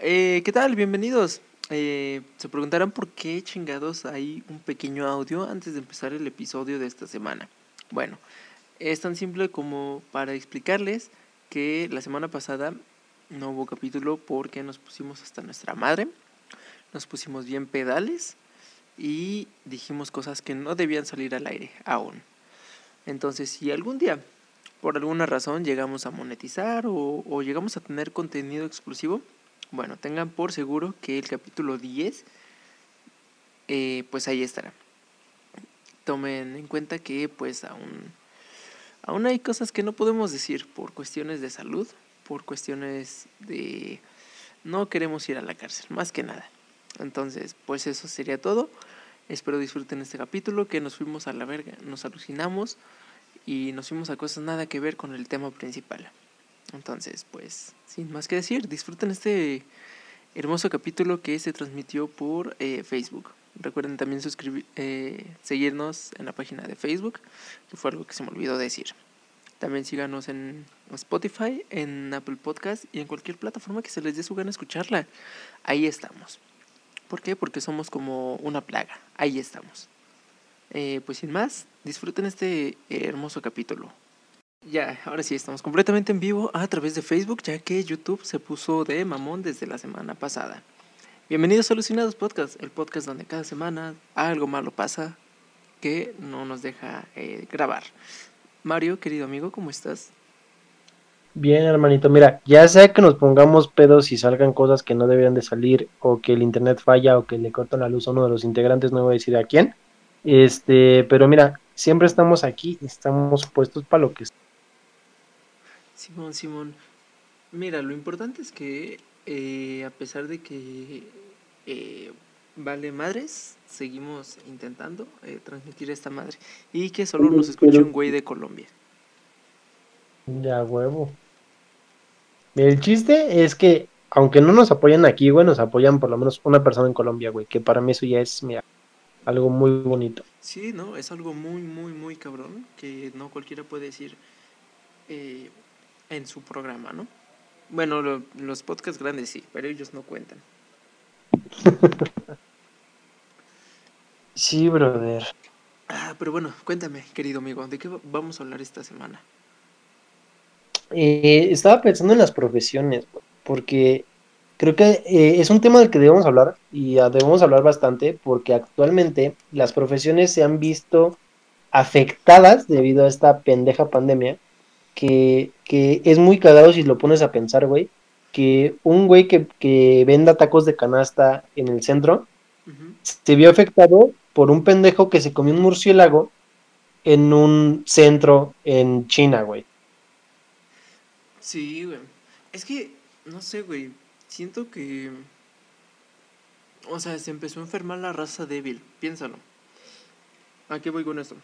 Eh, ¿Qué tal? Bienvenidos. Eh, se preguntarán por qué chingados hay un pequeño audio antes de empezar el episodio de esta semana. Bueno, es tan simple como para explicarles que la semana pasada no hubo capítulo porque nos pusimos hasta nuestra madre, nos pusimos bien pedales y dijimos cosas que no debían salir al aire aún. Entonces, si algún día, por alguna razón, llegamos a monetizar o, o llegamos a tener contenido exclusivo, bueno, tengan por seguro que el capítulo 10, eh, pues ahí estará. Tomen en cuenta que pues aún, aún hay cosas que no podemos decir por cuestiones de salud, por cuestiones de no queremos ir a la cárcel, más que nada. Entonces, pues eso sería todo. Espero disfruten este capítulo, que nos fuimos a la verga, nos alucinamos y nos fuimos a cosas nada que ver con el tema principal. Entonces, pues, sin más que decir, disfruten este hermoso capítulo que se transmitió por eh, Facebook. Recuerden también suscribir, eh, seguirnos en la página de Facebook, que fue algo que se me olvidó decir. También síganos en Spotify, en Apple Podcast y en cualquier plataforma que se les dé su gana escucharla. Ahí estamos. ¿Por qué? Porque somos como una plaga. Ahí estamos. Eh, pues sin más, disfruten este hermoso capítulo. Ya, ahora sí, estamos completamente en vivo a través de Facebook, ya que YouTube se puso de mamón desde la semana pasada. Bienvenidos a Alucinados Podcast, el podcast donde cada semana algo malo pasa que no nos deja eh, grabar. Mario, querido amigo, ¿cómo estás? Bien, hermanito, mira, ya sea que nos pongamos pedos y salgan cosas que no deberían de salir, o que el internet falla, o que le cortan la luz a uno de los integrantes, no voy a decir a quién. Este, pero mira, siempre estamos aquí, estamos puestos para lo que Simón, Simón. Mira, lo importante es que eh, a pesar de que eh, vale madres, seguimos intentando eh, transmitir esta madre. Y que solo nos escuche un güey de Colombia. Ya, huevo. El chiste es que, aunque no nos apoyan aquí, güey, nos apoyan por lo menos una persona en Colombia, güey. Que para mí eso ya es, mira, algo muy bonito. Sí, ¿no? Es algo muy, muy, muy cabrón. Que no cualquiera puede decir. Eh, en su programa, ¿no? Bueno, los podcasts grandes sí, pero ellos no cuentan. sí, brother. Ah, pero bueno, cuéntame, querido amigo, ¿de qué vamos a hablar esta semana? Eh, estaba pensando en las profesiones, porque creo que eh, es un tema del que debemos hablar y debemos hablar bastante porque actualmente las profesiones se han visto afectadas debido a esta pendeja pandemia que, es muy cagado si lo pones a pensar, güey, que un güey que, venda tacos de canasta en el centro se vio afectado por un pendejo que se comió un murciélago en un centro en China, güey. Sí, güey. Es que, no sé, güey. Siento que... O sea, se empezó a enfermar la raza débil. Piénsalo. ¿A qué voy con esto?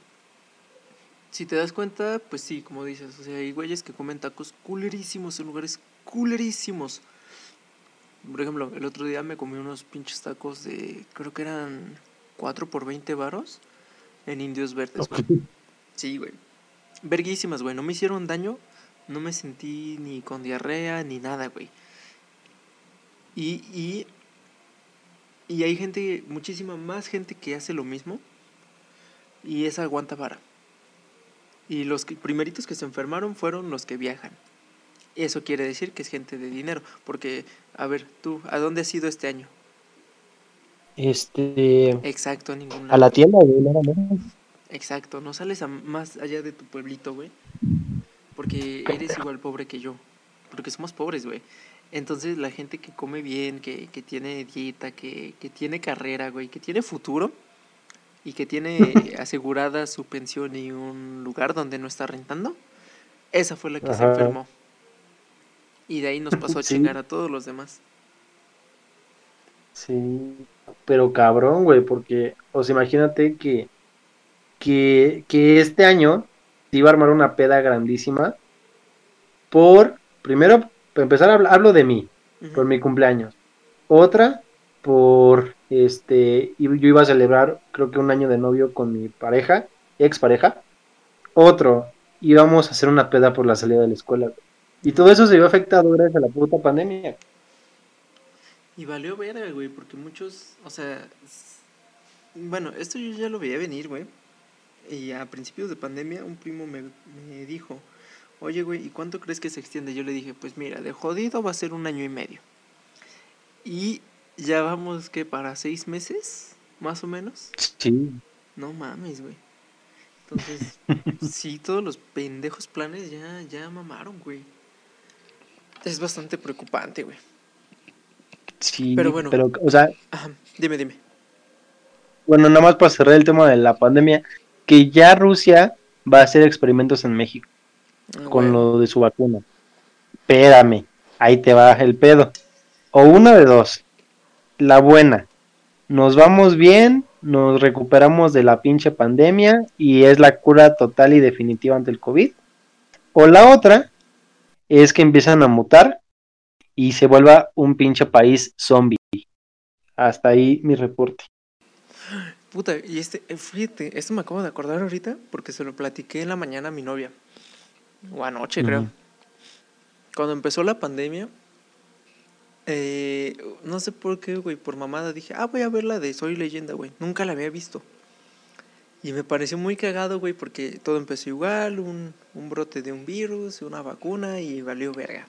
Si te das cuenta, pues sí, como dices, o sea, hay güeyes que comen tacos culerísimos en lugares culerísimos. Por ejemplo, el otro día me comí unos pinches tacos de, creo que eran 4 por 20 varos en Indios Verdes, güey. Sí, güey. Verguísimas, güey. No me hicieron daño, no me sentí ni con diarrea ni nada, güey. Y, y, y hay gente, muchísima más gente que hace lo mismo y esa aguanta vara. Y los primeritos que se enfermaron fueron los que viajan. Eso quiere decir que es gente de dinero. Porque, a ver, tú, ¿a dónde has ido este año? Este. Exacto, a ningún A la tienda, güey, nada más. Exacto, no sales a más allá de tu pueblito, güey. Porque eres igual pobre que yo. Porque somos pobres, güey. Entonces, la gente que come bien, que, que tiene dieta, que, que tiene carrera, güey, que tiene futuro y que tiene asegurada su pensión y un lugar donde no está rentando, esa fue la que se enfermó. Y de ahí nos pasó a chingar a todos los demás. Sí, pero cabrón, güey, porque, o sea, imagínate que, que, que este año se iba a armar una peda grandísima por, primero, para empezar, hablo, hablo de mí, por mi cumpleaños. Otra, por este, yo iba a celebrar creo que un año de novio con mi pareja, ex pareja. Otro, íbamos a hacer una peda por la salida de la escuela. Y todo eso se vio afectado gracias a la puta pandemia. Y valió verga, güey, porque muchos, o sea, bueno, esto yo ya lo veía venir, güey. Y a principios de pandemia un primo me, me dijo, oye, güey, ¿y cuánto crees que se extiende? Yo le dije, pues mira, de jodido va a ser un año y medio. Y ya vamos, que para seis meses, más o menos. Sí. No mames, güey. Entonces, sí, todos los pendejos planes ya, ya mamaron, güey. Es bastante preocupante, güey. Sí, Pero bueno. pero, o sea, Ajá, dime, dime. bueno, nada más para cerrar el tema de la pandemia, que ya Rusia va a hacer experimentos en México Ah, con lo de su vacuna. Espérame, ahí te va el pedo. O una de dos. La buena. Nos vamos bien, nos recuperamos de la pinche pandemia y es la cura total y definitiva ante el COVID. O la otra es que empiezan a mutar y se vuelva un pinche país zombie. Hasta ahí mi reporte. Puta, y este, eh, fíjate, esto me acabo de acordar ahorita porque se lo platiqué en la mañana a mi novia. O anoche, creo. Cuando empezó la pandemia, eh, no sé por qué, güey, por mamada dije, ah, voy a ver la de Soy Leyenda, güey. Nunca la había visto. Y me pareció muy cagado, güey, porque todo empezó igual, un, un brote de un virus, una vacuna y valió verga.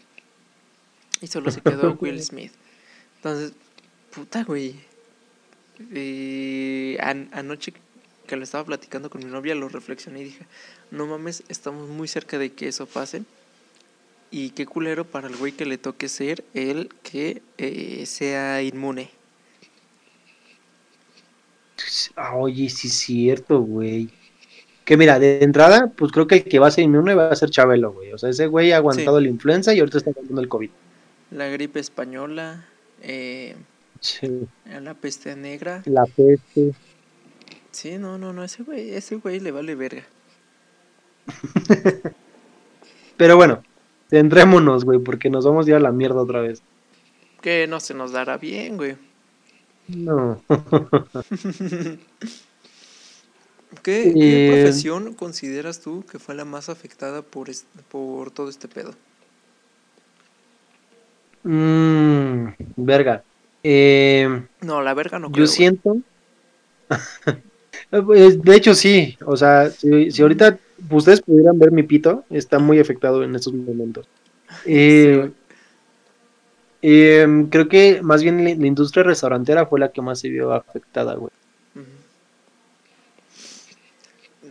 Y solo se quedó Will Smith. Entonces, puta, güey. Eh, an- anoche que lo estaba platicando con mi novia, lo reflexioné y dije, no mames, estamos muy cerca de que eso pase. Y qué culero para el güey que le toque ser el que eh, sea inmune. Ah, oye, sí es cierto, güey. Que mira, de entrada, pues creo que el que va a ser inmune va a ser Chabelo, güey. O sea, ese güey ha aguantado la influenza y ahorita está aguantando el COVID. La gripe española, eh, Sí. la peste negra. La peste. Sí, no, no, no, ese güey, ese güey le vale verga. Pero bueno, centrémonos, güey, porque nos vamos ya a la mierda otra vez. Que no se nos dará bien, güey. No. ¿Qué, qué Eh, profesión consideras tú que fue la más afectada por, es- por todo este pedo? Mm, verga. Eh, No, la verga no yo creo. siento. Pues, de hecho, sí. O sea, si, si ahorita ustedes pudieran ver mi pito, está muy afectado en estos momentos. Eh, eh, creo que más bien la, la industria restaurantera fue la que más se vio afectada, güey.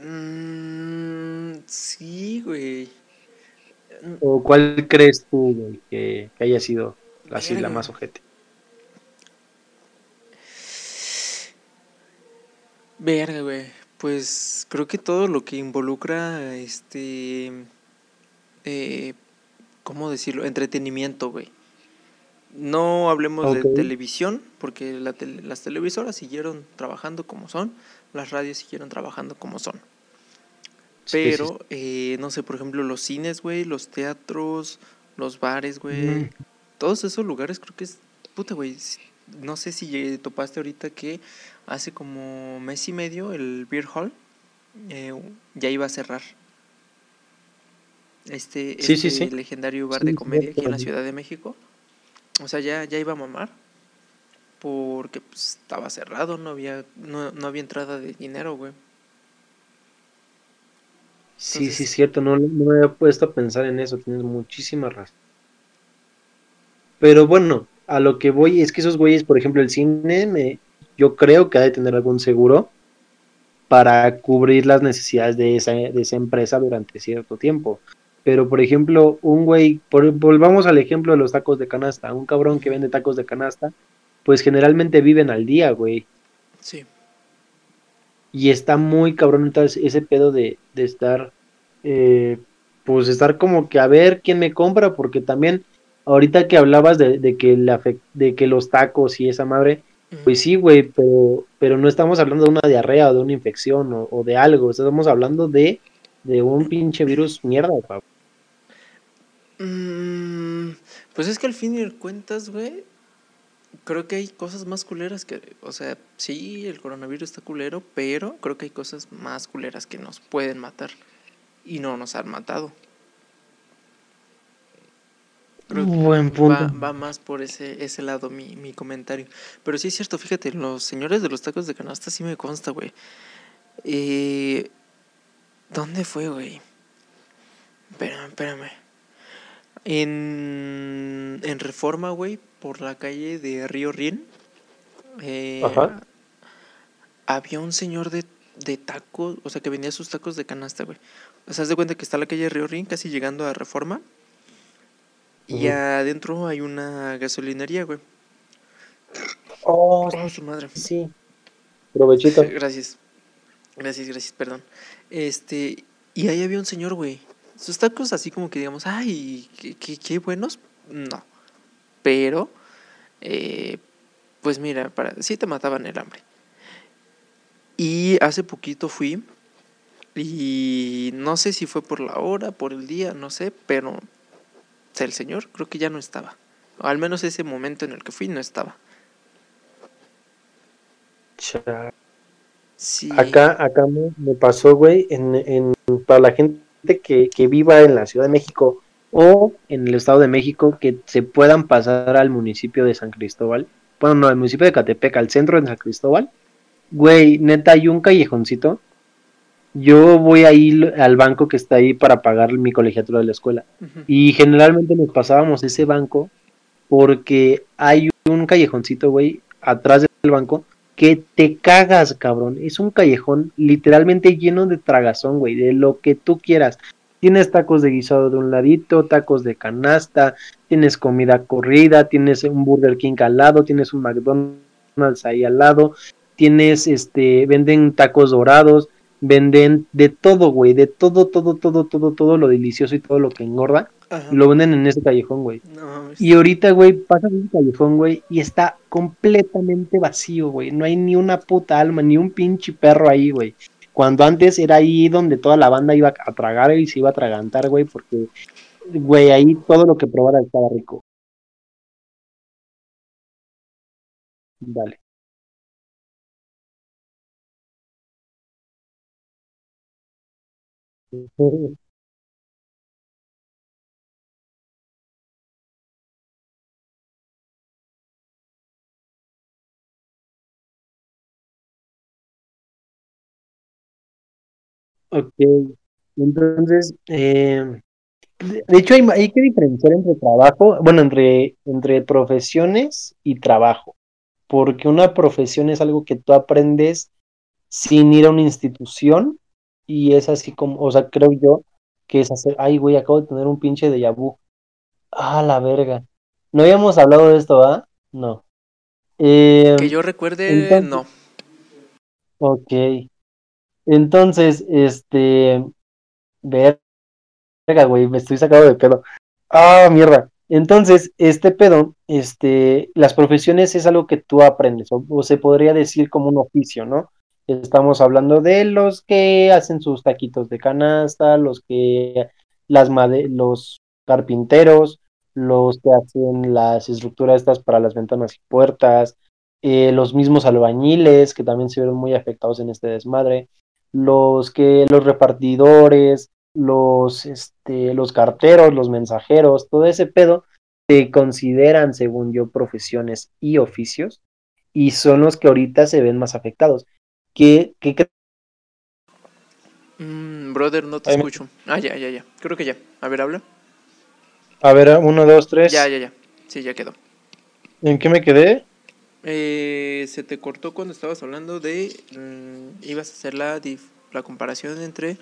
Mm, sí, güey. ¿O cuál crees tú, güey, que, que haya sido así la más ojete? Verga, güey. Pues creo que todo lo que involucra, este, eh, ¿cómo decirlo? Entretenimiento, güey. No hablemos de televisión, porque la tele- las televisoras siguieron trabajando como son, las radios siguieron trabajando como son. Sí, sí, Pero, eh, no sé, por ejemplo, los cines, güey, los teatros, los bares, güey. Mm. Todos esos lugares creo que es... Puta, güey. No sé si topaste ahorita que hace como mes y medio el Beer Hall eh, ya iba a cerrar. Este, Sí, sí, este sí. legendario bar Sí, de sí, comedia aquí en la sí. Ciudad de México. O sea, ya, ya iba a mamar. Porque pues, estaba cerrado, no había, no, no había entrada de dinero, güey. Sí, sí, Entonces- es cierto, no, no me había puesto a pensar en eso, tienes muchísima razón. Pero bueno, a lo que voy es que esos güeyes, por ejemplo, el cine, me, yo creo que ha de tener algún seguro para cubrir las necesidades de esa, de esa empresa durante cierto tiempo. Pero, por ejemplo, un güey, por- volvamos al ejemplo de los tacos de canasta, un cabrón que vende tacos de canasta, pues generalmente viven al día, güey. Sí. Y está muy cabrón entonces ese pedo de, de estar, eh, pues estar como que a ver quién me compra, porque también ahorita que hablabas de, de que la de que los tacos y esa madre. Pues sí, güey, pero, pero no estamos hablando de una diarrea o de una infección o, o de algo, estamos hablando de, de un pinche virus mierda, cabrón. Mm, pues es que al fin y al cuentas, güey, creo que hay cosas más culeras que, o sea, sí, el coronavirus está culero, pero creo que hay cosas más culeras que nos pueden matar y no nos han matado. Creo que Buen punto. va, va más por ese, ese lado mi, mi comentario. Pero sí es cierto, fíjate, los señores de los tacos de canasta sí me consta, güey. Eh, ¿Dónde fue, güey? Espérame, espérame. En, en Reforma, güey, por la calle de Río Rien. eh, Ajá. había un señor de, de tacos, o sea, que vendía sus tacos de canasta, güey. O sea, haz de cuenta que está la calle de Río Rin, casi llegando a Reforma. Y adentro hay una gasolinería, güey. Oh, Oh, su madre. sí. Provechito. Gracias. Gracias, gracias, perdón. Este, y ahí había un señor, güey. Sus tacos así como que digamos, ay, qué, qué, qué buenos. No. Pero, eh, pues mira, para, sí te mataban el hambre. Y hace poquito fui y no sé si fue por la hora, por el día, no sé, pero el señor creo que ya no estaba. O al menos ese momento en el que fui no estaba. Sí. Acá, acá me, me pasó, güey, en, en, para la gente que, que viva en la Ciudad de México o en el Estado de México que se puedan pasar al municipio de San Cristóbal. Bueno, no, al municipio de Catepec, al centro de San Cristóbal. Güey, neta, hay un callejoncito. Yo voy ahí l- al banco que está ahí para pagar mi colegiatura de la escuela. Y generalmente nos pasábamos ese banco porque hay un callejoncito, güey, atrás del banco que te cagas, cabrón. Es un callejón literalmente lleno de tragazón, güey, de lo que tú quieras. Tienes tacos de guisado de un ladito, tacos de canasta, tienes comida corrida, tienes un Burger King al lado, tienes un McDonald's ahí al lado, tienes, este, venden tacos dorados, venden de todo, güey, de todo, todo, todo, todo, todo lo delicioso y todo lo que engorda, Ajá. lo venden en ese callejón, güey. No. Y ahorita, güey, pasas un callejón, güey, y está completamente vacío, güey. No hay ni una puta alma, ni un pinche perro ahí, güey. Cuando antes era ahí donde toda la banda iba a tragar y se iba a atragantar, güey, porque, güey, ahí todo lo que probara estaba rico. Dale. Ok, entonces, eh, de hecho hay, hay que diferenciar entre trabajo, bueno, entre, entre profesiones y trabajo, porque una profesión es algo que tú aprendes sin ir a una institución y es así como, o sea, creo yo que es hacer, ay, güey, acabo de tener un pinche déjà vu. Ah, la verga. No habíamos hablado de esto, ¿ah? No. Eh, Que yo recuerde, entonces- no. Ok. Entonces, este. Verga, güey, me estoy sacado de pedo. Ah, mierda. Entonces, este pedo, este, las profesiones es algo que tú aprendes, o, o se podría decir como un oficio, ¿no? Estamos hablando de los que hacen sus taquitos de canasta, los que las los carpinteros, los que hacen las estructuras estas para las ventanas y puertas, eh, los mismos albañiles que también se vieron muy afectados en este desmadre, los que los repartidores, los este, los carteros, los mensajeros, todo ese pedo se consideran, según yo, profesiones y oficios y son los que ahorita se ven más afectados. ¿Qué, qué cre- Mm, brother, no te escucho. Ah, ya, ya, ya. Creo que ya. A ver, habla. A ver, uno, dos, tres. Ya, ya, ya. Sí, ya quedó. ¿En qué me quedé? Eh, se te cortó cuando estabas hablando de. mm, ibas a hacer la, dif- la comparación entre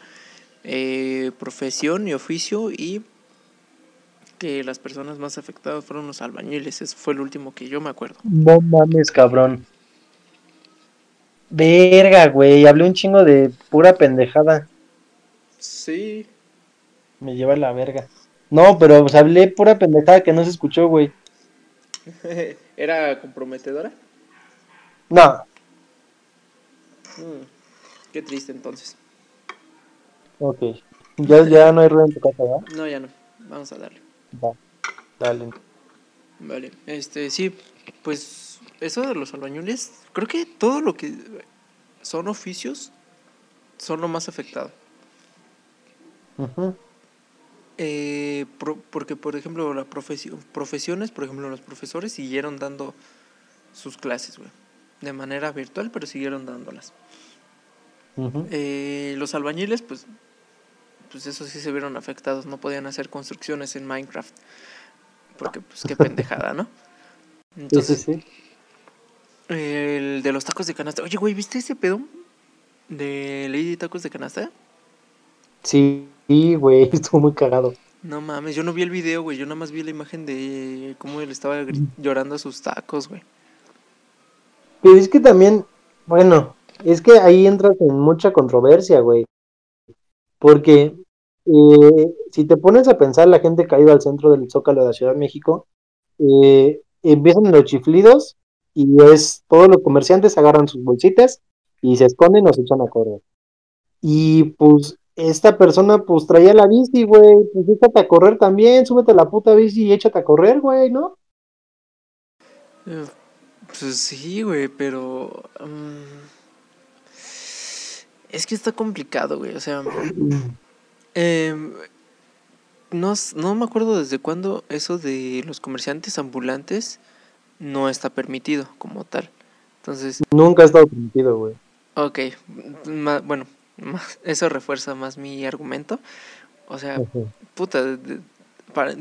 eh, profesión y oficio y que las personas más afectadas fueron los albañiles. Eso fue el último que yo me acuerdo. No mames, cabrón. Verga, güey, hablé un chingo de pura pendejada. Sí. Me lleva la verga. No, pero pues, hablé pura pendejada que no se escuchó, güey. ¿Era comprometedora? No, Mm, qué triste entonces. ok. Ya, ya no hay ruido en tu casa, ¿verdad? No, ya no. Vamos a darle. Va, dale. Vale, este, sí, pues eso de los albañiles, creo que todo lo que son oficios son lo más afectado. Eh, porque, por ejemplo, las profesiones, por ejemplo, los profesores siguieron dando sus clases, güey. De manera virtual, pero siguieron dándolas. Eh, los albañiles, pues, pues eso sí se vieron afectados. No podían hacer construcciones en Minecraft. Porque, pues, qué pendejada, ¿no? Entonces, sí, el de los tacos de canasta. Oye, güey, ¿viste ese pedo de Lady Tacos de Canasta? Sí, güey, estuvo muy cagado. No mames, yo no vi el video, güey. Yo nada más vi la imagen de cómo él estaba llorando a sus tacos, güey. Pero es que también, bueno, es que ahí entras en mucha controversia, güey. Porque eh, si te pones a pensar, la gente que ha ido al centro del Zócalo de la Ciudad de México, eh, empiezan los chiflidos y es todos los comerciantes agarran sus bolsitas y se esconden o se echan a correr. Y pues esta persona pues traía la bici, güey, pues échate a correr también, súbete a la puta bici y échate a correr, güey, ¿no? Eh, pues sí, güey, pero... Mm, es que está complicado, güey, o sea... Em, no, no me acuerdo desde cuándo eso de los comerciantes ambulantes no está permitido como tal. Entonces... Nunca ha estado permitido, güey. Ok, bueno, eso refuerza más mi argumento. O sea, puta, de,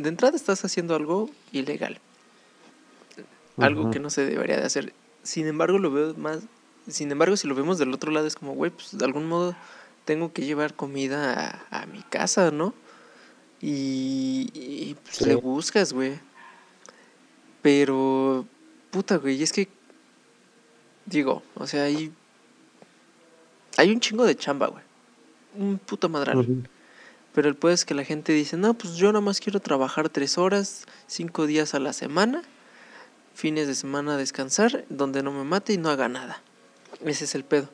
entrada estás haciendo algo ilegal. Algo que no se debería de hacer. Sin embargo, lo veo más... Sin embargo, si lo vemos del otro lado, es como, güey, pues de algún modo tengo que llevar comida a, mi casa, ¿no? Y, pues, le buscas, güey. Pero, puta, güey, es que, digo, o sea, hay, hay un chingo de chamba, güey. Un puto madral. Pero el pues es que la gente dice, no, pues yo nada más quiero trabajar tres horas, cinco días a la semana, fines de semana descansar, donde no me mate y no haga nada. Ese es el pedo.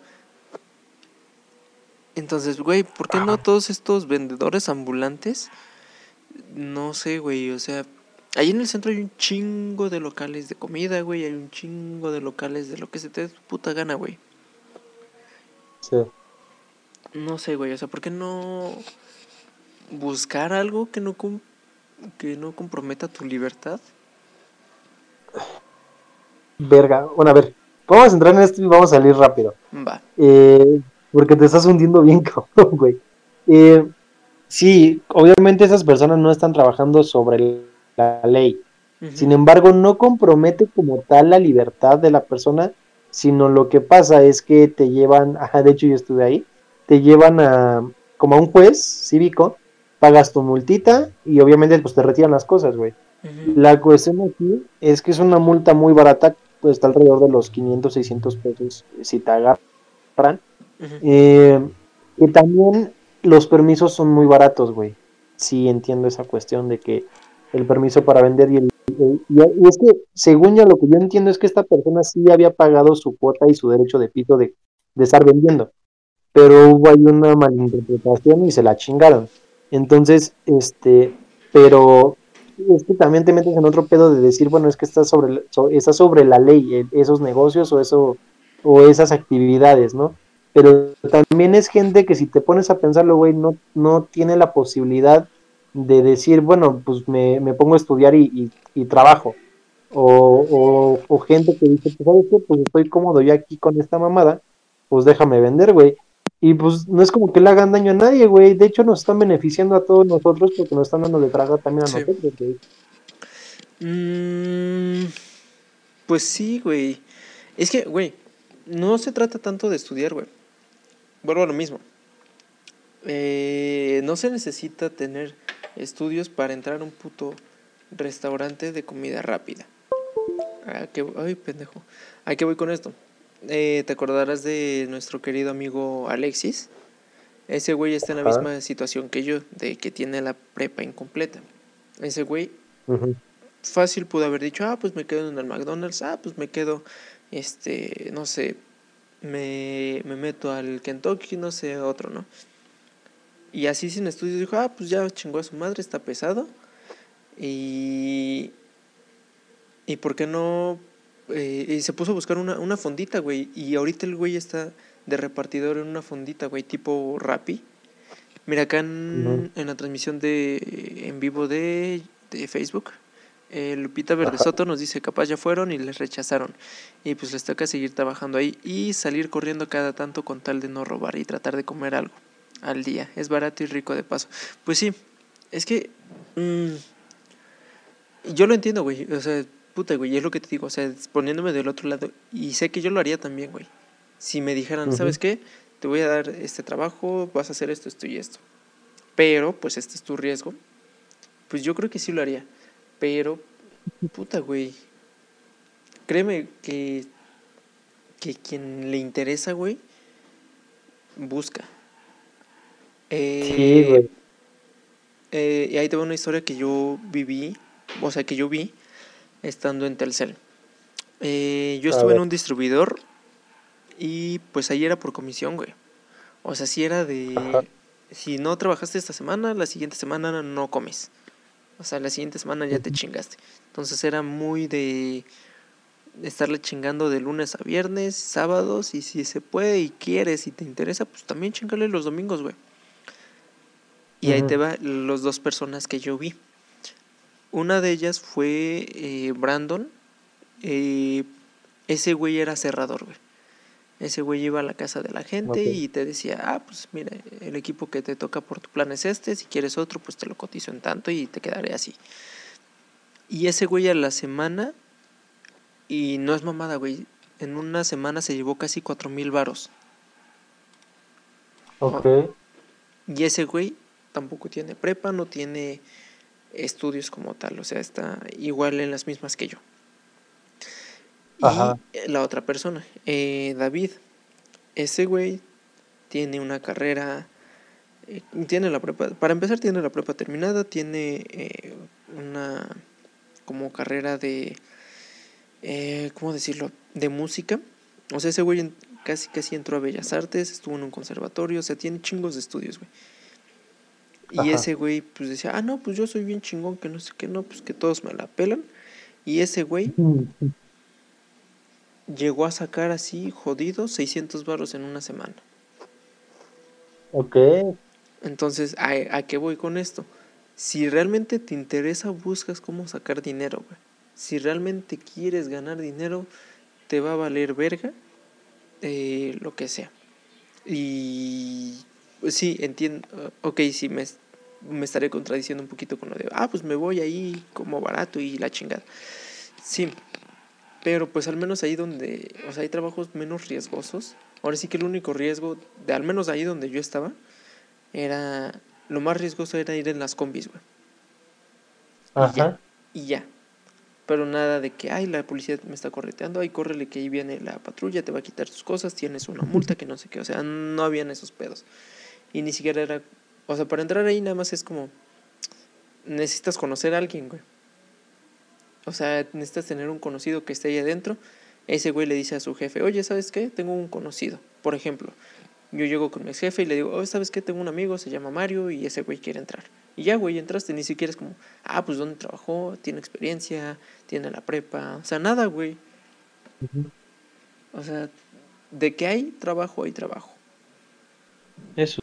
Entonces, güey, ¿por qué no todos estos vendedores ambulantes? No sé, güey, o sea, Ahí en el centro hay un chingo de locales de comida, güey. Hay un chingo de locales de lo que se te dé tu puta gana, güey. Sí. No sé, güey. O sea, ¿por qué no buscar algo que no, que no comprometa tu libertad? Verga. Bueno, a ver. Vamos a entrar en esto y vamos a salir rápido. Va. Eh, porque te estás hundiendo bien, cabrón, güey. Eh, sí, obviamente esas personas no están trabajando sobre el la ley. Sin embargo, no compromete como tal la libertad de la persona, sino lo que pasa es que te llevan, ajá, de hecho yo estuve ahí, te llevan a como a un juez cívico, pagas tu multita y obviamente pues te retiran las cosas, güey. La cuestión aquí es que es una multa muy barata, pues está alrededor de los 500, 600 pesos si te agarran. Eh, y también los permisos son muy baratos, güey. Sí entiendo esa cuestión de que el permiso para vender y, el, y, es que según ya lo que yo entiendo es que esta persona sí había pagado su cuota y su derecho de pito de, estar vendiendo, pero hubo ahí una malinterpretación y se la chingaron. Entonces, este, pero es que también te metes en otro pedo de decir, bueno, es que está sobre, está sobre la ley, eh, esos negocios o eso, o esas actividades, ¿no? Pero también es gente que si te pones a pensarlo, güey, no, no tiene la posibilidad de decir, bueno, pues me, pongo a estudiar y, trabajo. O, o, gente que dice, pues sabes qué, pues estoy cómodo yo aquí con esta mamada, pues déjame vender, güey. Y pues no es como que le hagan daño a nadie, güey. De hecho, nos están beneficiando a todos nosotros porque nos están dando de traga también a nosotros, güey. Mm, pues sí, güey. Es que, güey, no se trata tanto de estudiar, güey. Vuelvo a lo mismo. Eh, no se necesita tener estudios para entrar a un puto restaurante de comida rápida. ¿A qué, ay, pendejo. ¿A qué voy con esto? Eh, ¿Te acordarás de nuestro querido amigo Alexis? Ese güey está en la misma situación que yo, de que tiene la prepa incompleta. Ese güey fácil pudo haber dicho, ah, pues me quedo en el McDonald's, ah, pues me quedo, este, no sé, me, me meto al Kentucky, no sé, otro, ¿no? Y así sin estudios dijo, ah, pues ya chingó a su madre, está pesado. Y. ¿Y por qué no? Eh, y se puso a buscar una, una fondita, güey. Y ahorita el güey está de repartidor en una fondita, güey, tipo Rappi. Mira, acá en, la transmisión de en vivo de, de Facebook, eh, Lupita Verdesoto nos dice, capaz ya fueron y les rechazaron. Y pues les toca seguir trabajando ahí y salir corriendo cada tanto con tal de no robar y tratar de comer algo al día. Es barato y rico de paso. Pues sí, es que... Mm, yo lo entiendo, güey. O sea, puta, güey, es lo que te digo. O sea, poniéndome del otro lado. Y sé que yo lo haría también, güey. Si me dijeran, ¿sabes qué? Te voy a dar este trabajo, vas a hacer esto, esto y esto. Pero, pues este es tu riesgo. Pues yo creo que sí lo haría. Pero, puta, güey. Créeme que, que quien le interesa, güey, busca. Eh, sí, güey. Eh, y ahí te una historia que yo viví, o sea, que yo vi estando en Telcel. Eh, yo estuve en un distribuidor y pues ahí era por comisión, güey. O sea, si era de... Si no trabajaste esta semana, la siguiente semana no comes. O sea, la siguiente semana ya te chingaste. Entonces era muy de estarle chingando de lunes a viernes, sábados, y si se puede y quieres y te interesa, pues también chingale los domingos, güey. Y ahí te va los dos personas que yo vi. Una de ellas fue eh, Brandon. Eh, ese güey era cerrador, güey. Ese güey iba a la casa de la gente y te decía, ah, pues mira, el equipo que te toca por tu plan es este, si quieres otro, pues te lo cotizo en tanto y te quedaré así. Y ese güey a la semana, y no es mamada, güey, en una semana se llevó casi cuatro mil varos. Ok. Y ese güey tampoco tiene prepa, no tiene estudios como tal, o sea, está igual en las mismas que yo y la otra persona, eh, David. Ese güey tiene una carrera, eh, tiene la prepa, para empezar tiene la prepa terminada, tiene eh, una como carrera de, ¿cómo decirlo?, de música. O sea, ese güey casi casi entró a Bellas Artes, estuvo en un conservatorio, o sea, tiene chingos de estudios, güey. Y ese güey, pues decía, ah, no, pues yo soy bien chingón, que no sé qué, no, pues que todos me la pelan. Y ese güey llegó a sacar así, jodido, 600 barros en una semana. Ok. Entonces, ¿a, qué voy con esto? Si realmente te interesa, buscas cómo sacar dinero, güey. Si realmente quieres ganar dinero, te va a valer verga eh, lo que sea. Y pues sí, entiendo. Ok, sí, me, me estaré contradiciendo un poquito con lo de, ah, pues me voy ahí como barato y la chingada. Sí, pero pues al menos ahí donde, o sea, hay trabajos menos riesgosos. Ahora sí que el único riesgo, de al menos ahí donde yo estaba, era, lo más riesgoso era ir en las combis, güey. Ajá. Y ya, Pero nada de que, ay, la policía me está correteando, ay, córrele que ahí viene la patrulla, te va a quitar tus cosas, tienes una multa, que no sé qué. O sea, no habían esos pedos. Y ni siquiera era, o sea, para entrar ahí nada más es como, necesitas conocer a alguien, güey. O sea, necesitas tener un conocido que esté ahí adentro. Ese güey le dice a su jefe, oye, ¿sabes qué? Tengo un conocido. Por ejemplo, yo llego con mi jefe y le digo, oye, ¿sabes qué? Tengo un amigo, se llama Mario y ese güey quiere entrar. Y ya, güey, entraste, ni siquiera es como, ah, pues ¿dónde trabajó? Tiene experiencia, tiene la prepa. O sea, nada, güey. O sea, de que hay trabajo, hay trabajo. Eso.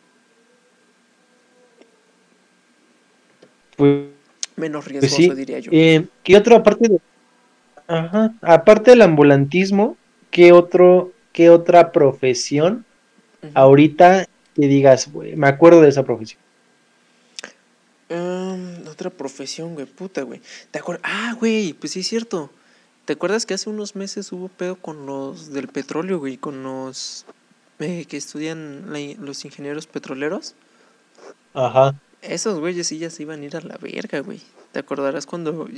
Pues menos pues riesgoso, diría yo. Eh, ¿Qué otro, aparte de, ajá, aparte del ambulantismo, qué otro, qué otra profesión ahorita que digas, güey, me acuerdo de esa profesión? otra profesión, güey, puta, güey. ¿Te acuerdas? Ah, güey, pues sí es cierto. ¿Te acuerdas que hace unos meses hubo pedo con los del petróleo, güey? Con los eh, que estudian los ingenieros petroleros. Ajá. Esos güeyes sí ya se iban a ir a la verga, güey. ¿Te acordarás cuando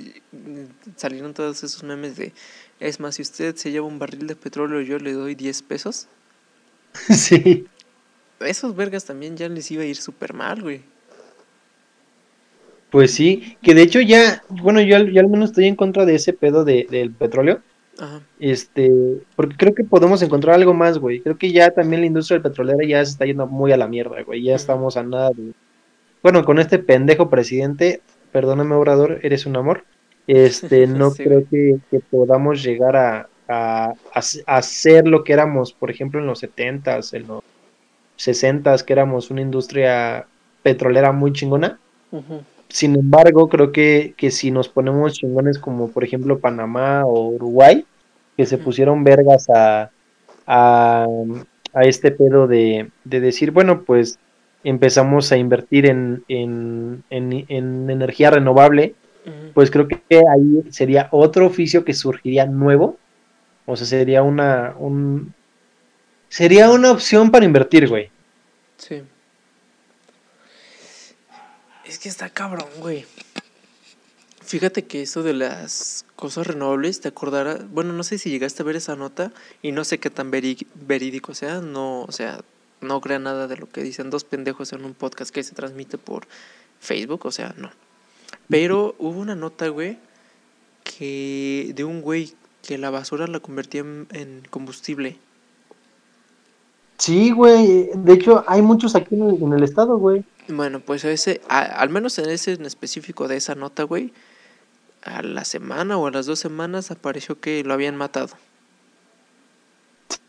salieron todos esos memes de, es más, si usted se lleva un barril de petróleo, yo le doy 10 pesos? Sí. Esos vergas también ya les iba a ir súper mal, güey. Pues sí, que de hecho ya, bueno, yo, yo al menos estoy en contra de ese pedo de, del petróleo. Ajá. Este, porque creo que podemos encontrar algo más, güey. Creo que ya también la industria del petrolera ya se está yendo muy a la mierda, güey. Ya estamos a nada de bueno, con este pendejo presidente, perdóname, Obrador, eres un amor. Este, no creo que, podamos llegar a, a, ser lo que éramos, por ejemplo, en los 70s, en los 60s, que éramos una industria petrolera muy chingona. Sin embargo, creo que, que si nos ponemos chingones como por ejemplo Panamá o Uruguay, que se pusieron vergas a, a, a este pedo de, de, decir, bueno, pues empezamos a invertir en, en, en, en energía renovable, pues creo que ahí sería otro oficio que surgiría nuevo. O sea, sería una, un, sería una opción para invertir, güey. Sí. Es que está cabrón, güey. Fíjate que eso de las cosas renovables, te acordarás, bueno, no sé si llegaste a ver esa nota y no sé qué tan verídico sea, no, o sea, no crea nada de lo que dicen dos pendejos en un podcast que se transmite por Facebook, o sea, no. Pero hubo una nota, güey, que de un güey que la basura la convertía en, combustible. Sí, güey. De hecho, hay muchos aquí en el, estado, güey. Bueno, pues ese, al menos en ese en específico de esa nota, güey, a la semana o a las dos semanas apareció que lo habían matado.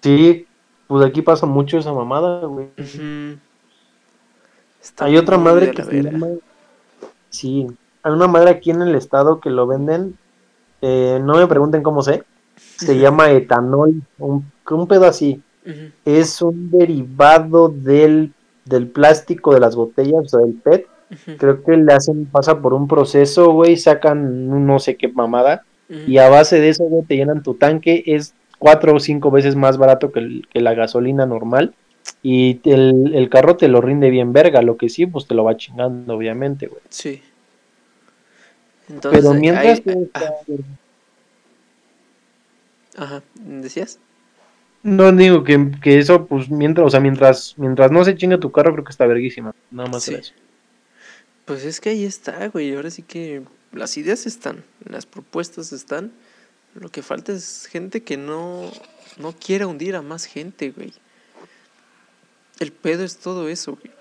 Sí, pues aquí pasa mucho esa mamada, güey. Hay otra madre que se llama... Sí, hay una madre aquí en el estado que lo venden, eh, no me pregunten cómo sé, se llama etanol, un, un pedo así. Es un derivado del, del plástico de las botellas, o del PET. Creo que le hacen, pasa por un proceso, güey, sacan no sé qué mamada. Y a base de eso, güey, te llenan tu tanque. Es cuatro o cinco veces más barato que, que la gasolina normal. Y el, el, carro te lo rinde bien verga. Lo que sí, pues te lo va chingando, obviamente, güey. Sí. Entonces, Pero mientras... Ajá, ¿decías? No digo que, que, eso, pues mientras, o sea, mientras, mientras no se chinga tu carro, creo que está verguísima. Nada más eso. Pues es que ahí está, güey. Ahora sí que las ideas están, las propuestas están. Lo que falta es gente que no, no quiera hundir a más gente, güey. El pedo es todo eso, güey.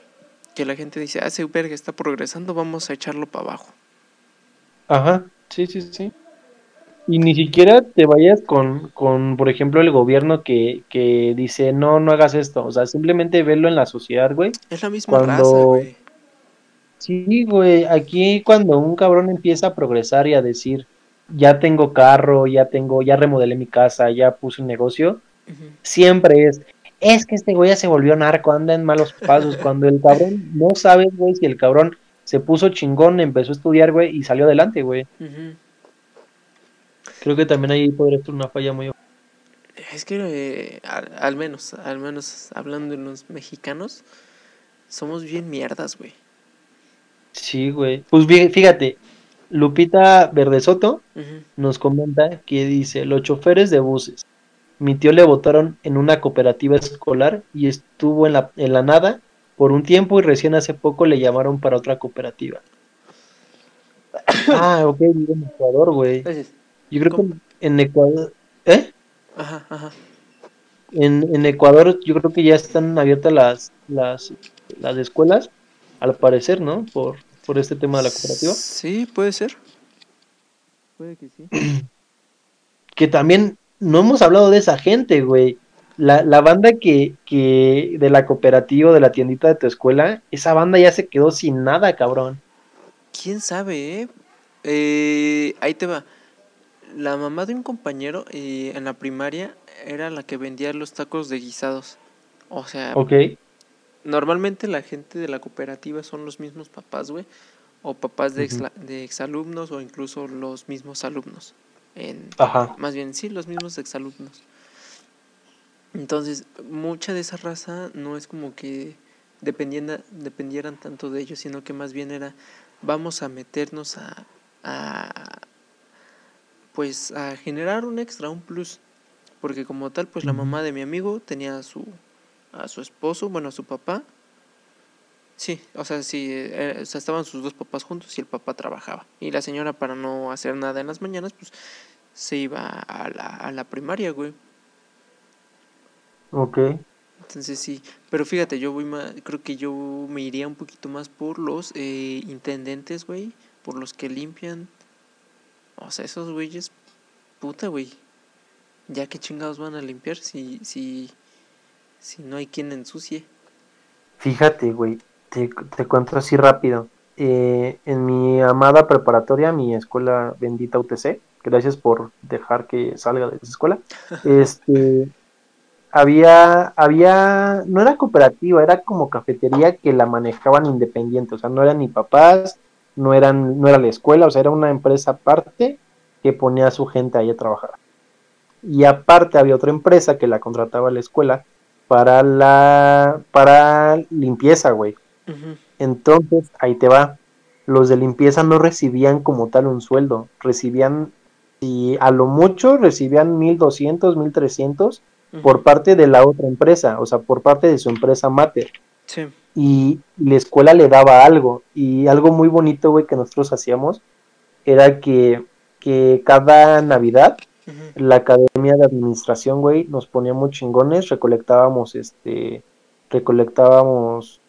Que la gente dice, ah, ese verga está progresando, vamos a echarlo para abajo. Ajá, sí, sí, sí. Y ni siquiera te vayas con, con por ejemplo, el gobierno que, que dice, no, no hagas esto. O sea, simplemente verlo en la sociedad, güey. Es la misma raza, güey. Sí, güey, aquí cuando un cabrón empieza a progresar y a decir, ya tengo carro, ya tengo, ya remodelé mi casa, ya puse un negocio, siempre es, es que este güey ya se volvió narco, anda en malos pasos, cuando el cabrón, no sabes, güey, si el cabrón se puso chingón, empezó a estudiar, güey, y salió adelante, güey. Creo que también ahí podría estar una falla muy... Es que eh, al, menos, al menos hablando de los mexicanos, somos bien mierdas, güey. Sí, güey. Pues bien, fíjate, Lupita Verdesoto nos comenta que dice, los choferes de buses. Mi tío le votaron en una cooperativa escolar y estuvo en la, en la nada por un tiempo y recién hace poco le llamaron para otra cooperativa. ah, ok, en Ecuador, güey. Yo creo que en Ecuador... ¿Eh? Ajá, ajá. En, en Ecuador yo creo que ya están abiertas las, las, las escuelas, al parecer, ¿no? Por, por este tema de la cooperativa. Sí, puede ser. Puede que sí. que también no hemos hablado de esa gente, güey la, la banda que, que de la cooperativa, de la tiendita de tu escuela, esa banda ya se quedó sin nada, cabrón. ¿Quién sabe, eh? eh ahí te va. La mamá de un compañero eh, en la primaria era la que vendía los tacos de guisados. O sea, okay. Normalmente la gente de la cooperativa son los mismos papás, güey. O papás de, de exalumnos o incluso los mismos alumnos. En, Ajá. Más bien, sí, los mismos exalumnos. Entonces, mucha de esa raza no es como que dependieran tanto de ellos, sino que más bien era vamos a meternos a, a pues a generar un extra, un plus, porque como tal, pues la mamá de mi amigo tenía su a su esposo, bueno, a su papá. Sí, o sea, sí, eh, o sea, estaban sus dos papás juntos y el papá trabajaba. Y la señora para no hacer nada en las mañanas, pues se iba a la, a la primaria, güey. Ok. Entonces sí, pero fíjate, yo voy más, creo que yo me iría un poquito más por los eh, intendentes, güey, por los que limpian. O sea, esos güeyes, puta, güey. Ya que chingados van a limpiar si, si, si no hay quien ensucie. Fíjate, güey, te, te cuento así rápido. Eh, en mi amada preparatoria, mi escuela bendita UTC, gracias por dejar que salga de esa escuela, este, había, había, no era cooperativa, era como cafetería que la manejaban independiente, o sea, no eran ni papás, no eran, no era la escuela, o sea, era una empresa aparte que ponía a su gente ahí a trabajar. Y aparte había otra empresa que la contrataba a la escuela para la, para limpieza, güey. Entonces, ahí te va. Los de limpieza no recibían como tal un sueldo, recibían, y a lo mucho recibían 1200, 1300 por parte de la otra empresa, o sea, por parte de su empresa mater. Sí. Y la escuela le daba algo, y algo muy bonito, güey, que nosotros hacíamos, era que, que cada Navidad, la academia de administración, güey, nos poníamos chingones, recolectábamos, este, recolectábamos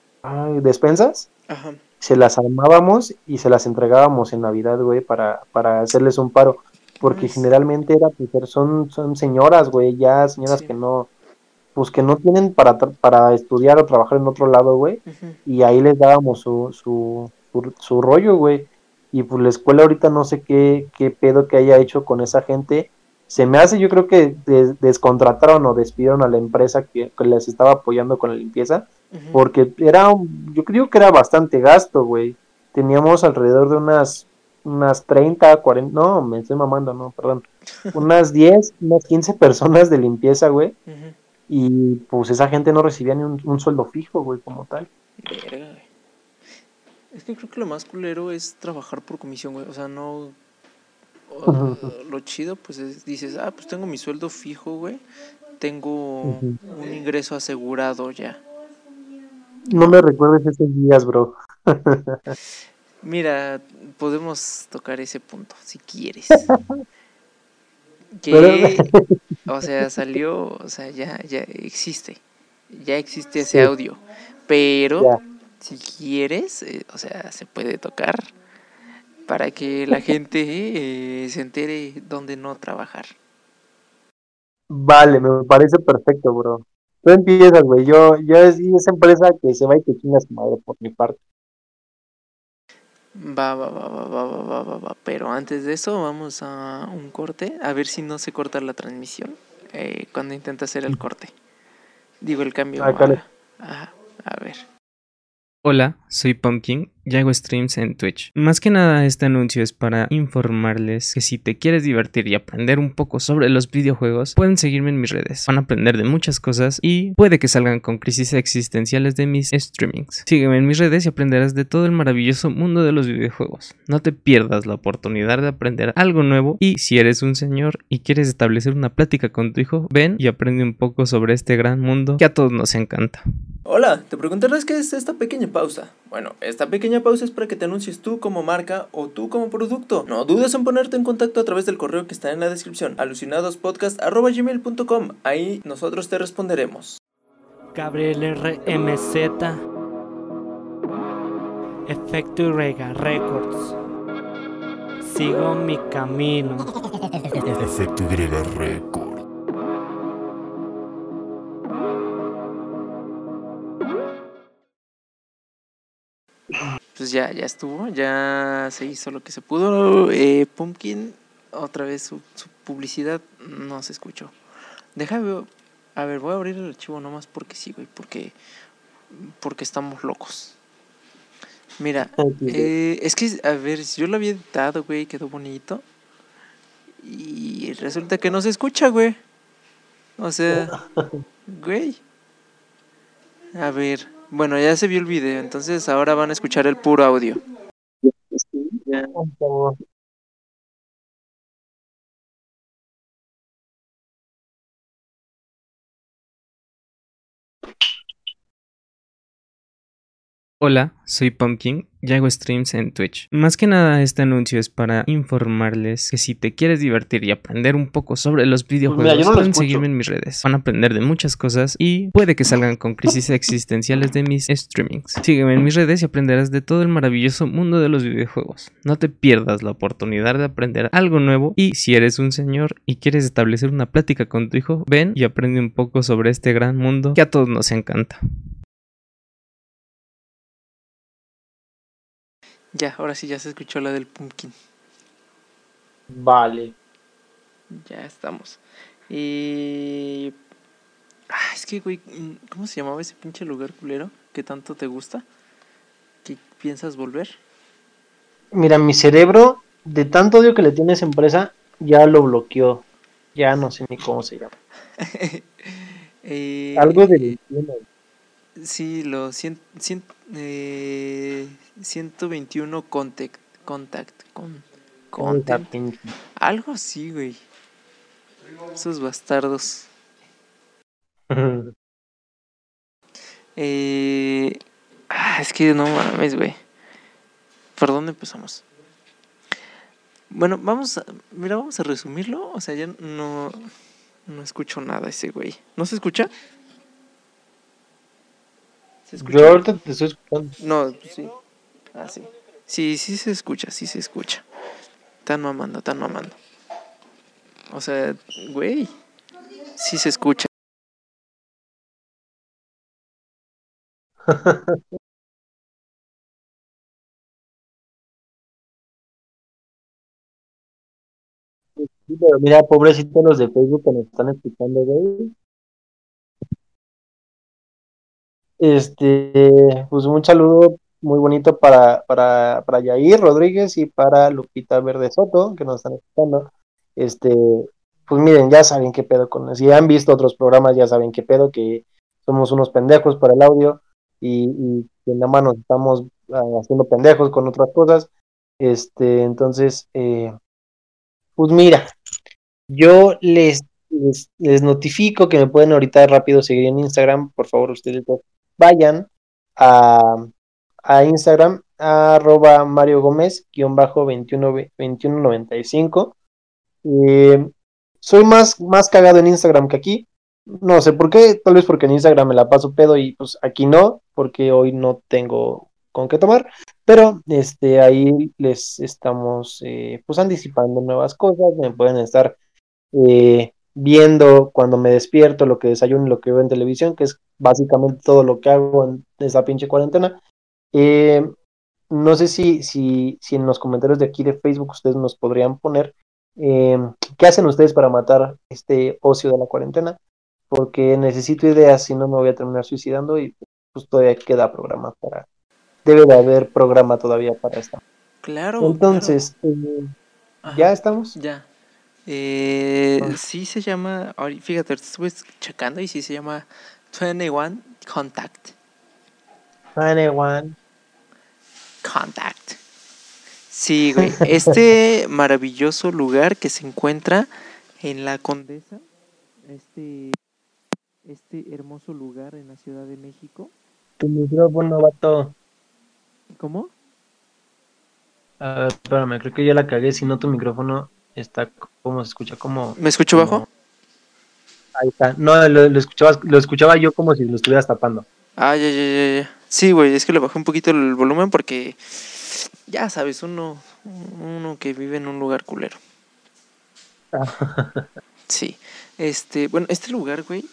despensas, se las armábamos y se las entregábamos en Navidad, güey, para, para hacerles un paro porque generalmente era pues, son son señoras güey ya señoras que no pues que no tienen para para estudiar o trabajar en otro lado güey y ahí les dábamos su su, su, rollo güey. Y pues la escuela ahorita no sé qué qué pedo que haya hecho con esa gente se me hace yo creo que descontrataron o despidieron a la empresa que, les estaba apoyando con la limpieza porque era yo creo que era bastante gasto güey teníamos alrededor de unas unas 30, 40, no, me estoy mamando, no, perdón, unas 10, unas 15 personas de limpieza, güey. Y pues esa gente no recibía ni un, sueldo fijo, güey, como tal. Es que creo que lo más culero es trabajar por comisión, güey. O sea, no. Lo chido, pues es, dices, ah, pues tengo mi sueldo fijo, güey. Tengo un ingreso asegurado ya. No me recuerdes esos días, bro. Mira, podemos tocar ese punto si quieres. que, o sea, salió, o sea, ya, ya existe, ya existe ese audio, pero si quieres, eh, o sea, se puede tocar para que la gente eh, se entere dónde no trabajar. Vale, me parece perfecto, bro. Tú empiezas, güey. Yo, yo es esa empresa que se va y que chingas madre por mi parte. Va, va, va, va, va, va, va, va, Pero antes de eso vamos a un corte. A ver si no se corta la transmisión eh, cuando intenta hacer el corte. Digo el cambio. Ah, a ver. Hola, soy Pumpkin y hago streams en Twitch. Más que nada este anuncio es para informarles que si te quieres divertir y aprender un poco sobre los videojuegos, pueden seguirme en mis redes. Van a aprender de muchas cosas y puede que salgan con crisis existenciales de mis streamings. Sígueme en mis redes y aprenderás de todo el maravilloso mundo de los videojuegos. No te pierdas la oportunidad de aprender algo nuevo y si eres un señor y quieres establecer una plática con tu hijo, ven y aprende un poco sobre este gran mundo que a todos nos encanta. Hola, te preguntarás qué es esta pequeña pausa. Bueno, esta pequeña pausa es para que te anuncies tú como marca o tú como producto. No dudes en ponerte en contacto a través del correo que está en la descripción, alucinadospodcast.gmail.com. Ahí nosotros te responderemos. Gabriel RMZ Efecto Rega Records Sigo mi camino Efecto Y Records pues ya, ya estuvo, ya se hizo lo que se pudo. Eh, Pumpkin, otra vez su, publicidad no se escuchó. Déjame, a ver, voy a abrir el archivo nomás porque sí, güey, porque, porque estamos locos. Mira, eh, es que, a ver, yo lo había editado, güey, quedó bonito. Y resulta que no se escucha, güey. O sea, güey. A ver, bueno, ya se vio el video, entonces ahora van a escuchar el puro audio. Hola, soy Pumpkin y hago streams en Twitch. Más que nada este anuncio es para informarles que si te quieres divertir y aprender un poco sobre los pues videojuegos, pueden seguirme en mis redes. Van a aprender de muchas cosas y puede que salgan con crisis existenciales de mis streamings. Sígueme en mis redes y aprenderás de todo el maravilloso mundo de los videojuegos. No te pierdas la oportunidad de aprender algo nuevo y si eres un señor y quieres establecer una plática con tu hijo, ven y aprende un poco sobre este gran mundo que a todos nos encanta. Ya, ahora sí ya se escuchó la del pumpkin. Vale. Ya estamos. Y... Ah, es que, güey, mm, ¿cómo se llamaba ese pinche lugar culero que tanto te gusta? ¿Qué piensas volver? Mira, mi cerebro, de tanto odio que le tiene a esa empresa, ya lo bloqueó. Ya no sé ni cómo se llama. Eh, Algo de... Sí, lo cien, cien- eh, 121 contact, contact, con, content. Algo así, güey. Esos bastardos. Eh, ah, es que no mames, güey. ¿Por dónde empezamos? Bueno, vamos a, mira, vamos a resumirlo. O sea, ya no, no escucho nada ese güey. ¿No se escucha? ¿Se escucha? Yo ahorita te estoy escuchando. No, sí. Ah, sí. Sí, sí se escucha, sí se escucha. Están mamando, están mamando. O sea, güey. Sí se escucha. Sí, pero mira, pobrecitos los de Facebook que nos están escuchando, güey. Este, pues un saludo muy bonito para, para, para Yair Rodríguez y para Lupita Verde Soto, que nos están escuchando. Este, pues miren, ya saben qué pedo con Si han visto otros programas, ya saben qué pedo, que somos unos pendejos para el audio y, y que nada más estamos ah, haciendo pendejos con otras cosas. Este, entonces, eh, pues mira, yo les, les, les notifico que me pueden ahorita rápido seguir en Instagram. Por favor, ustedes vayan a, a Instagram, arroba Mario Gómez, guion bajo 21, 2195. Eh, soy más, más cagado en Instagram que aquí. No sé por qué, tal vez porque en Instagram me la paso pedo y pues aquí no, porque hoy no tengo con qué tomar. Pero este, ahí les estamos eh, pues anticipando nuevas cosas. Me pueden estar eh, viendo cuando me despierto, lo que desayuno y lo que veo en televisión, que es básicamente todo lo que hago en esa pinche cuarentena. Eh, no sé si, si, si en los comentarios de aquí de Facebook ustedes nos podrían poner eh, qué hacen ustedes para matar este ocio de la cuarentena, porque necesito ideas, si no me voy a terminar suicidando y pues todavía queda programa para... Debe de haber programa todavía para esto. Claro. Entonces, eh, claro. Ajá, ¿ya estamos? Ya. Eh, Ah. sí se llama, fíjate, estuve checando y sí se llama 21 Contact. Anyone. Contact. Sí, güey. Este maravilloso lugar que se encuentra en la Condesa, este, este hermoso lugar en la Ciudad de México. Tu micrófono, vato. ¿Cómo? A ver, espérame, creo que ya la cagué. Si no, tu micrófono está como se escucha como. ¿Me escucho como- bajo? Ahí está. No, lo, lo escuchabas, lo escuchaba yo como si lo estuvieras tapando. Ah, ya, ya, ya, ya. Sí, güey, es que le bajé un poquito el volumen porque, ya sabes, uno, uno que vive en un lugar culero. Sí. Este, bueno, este lugar, güey,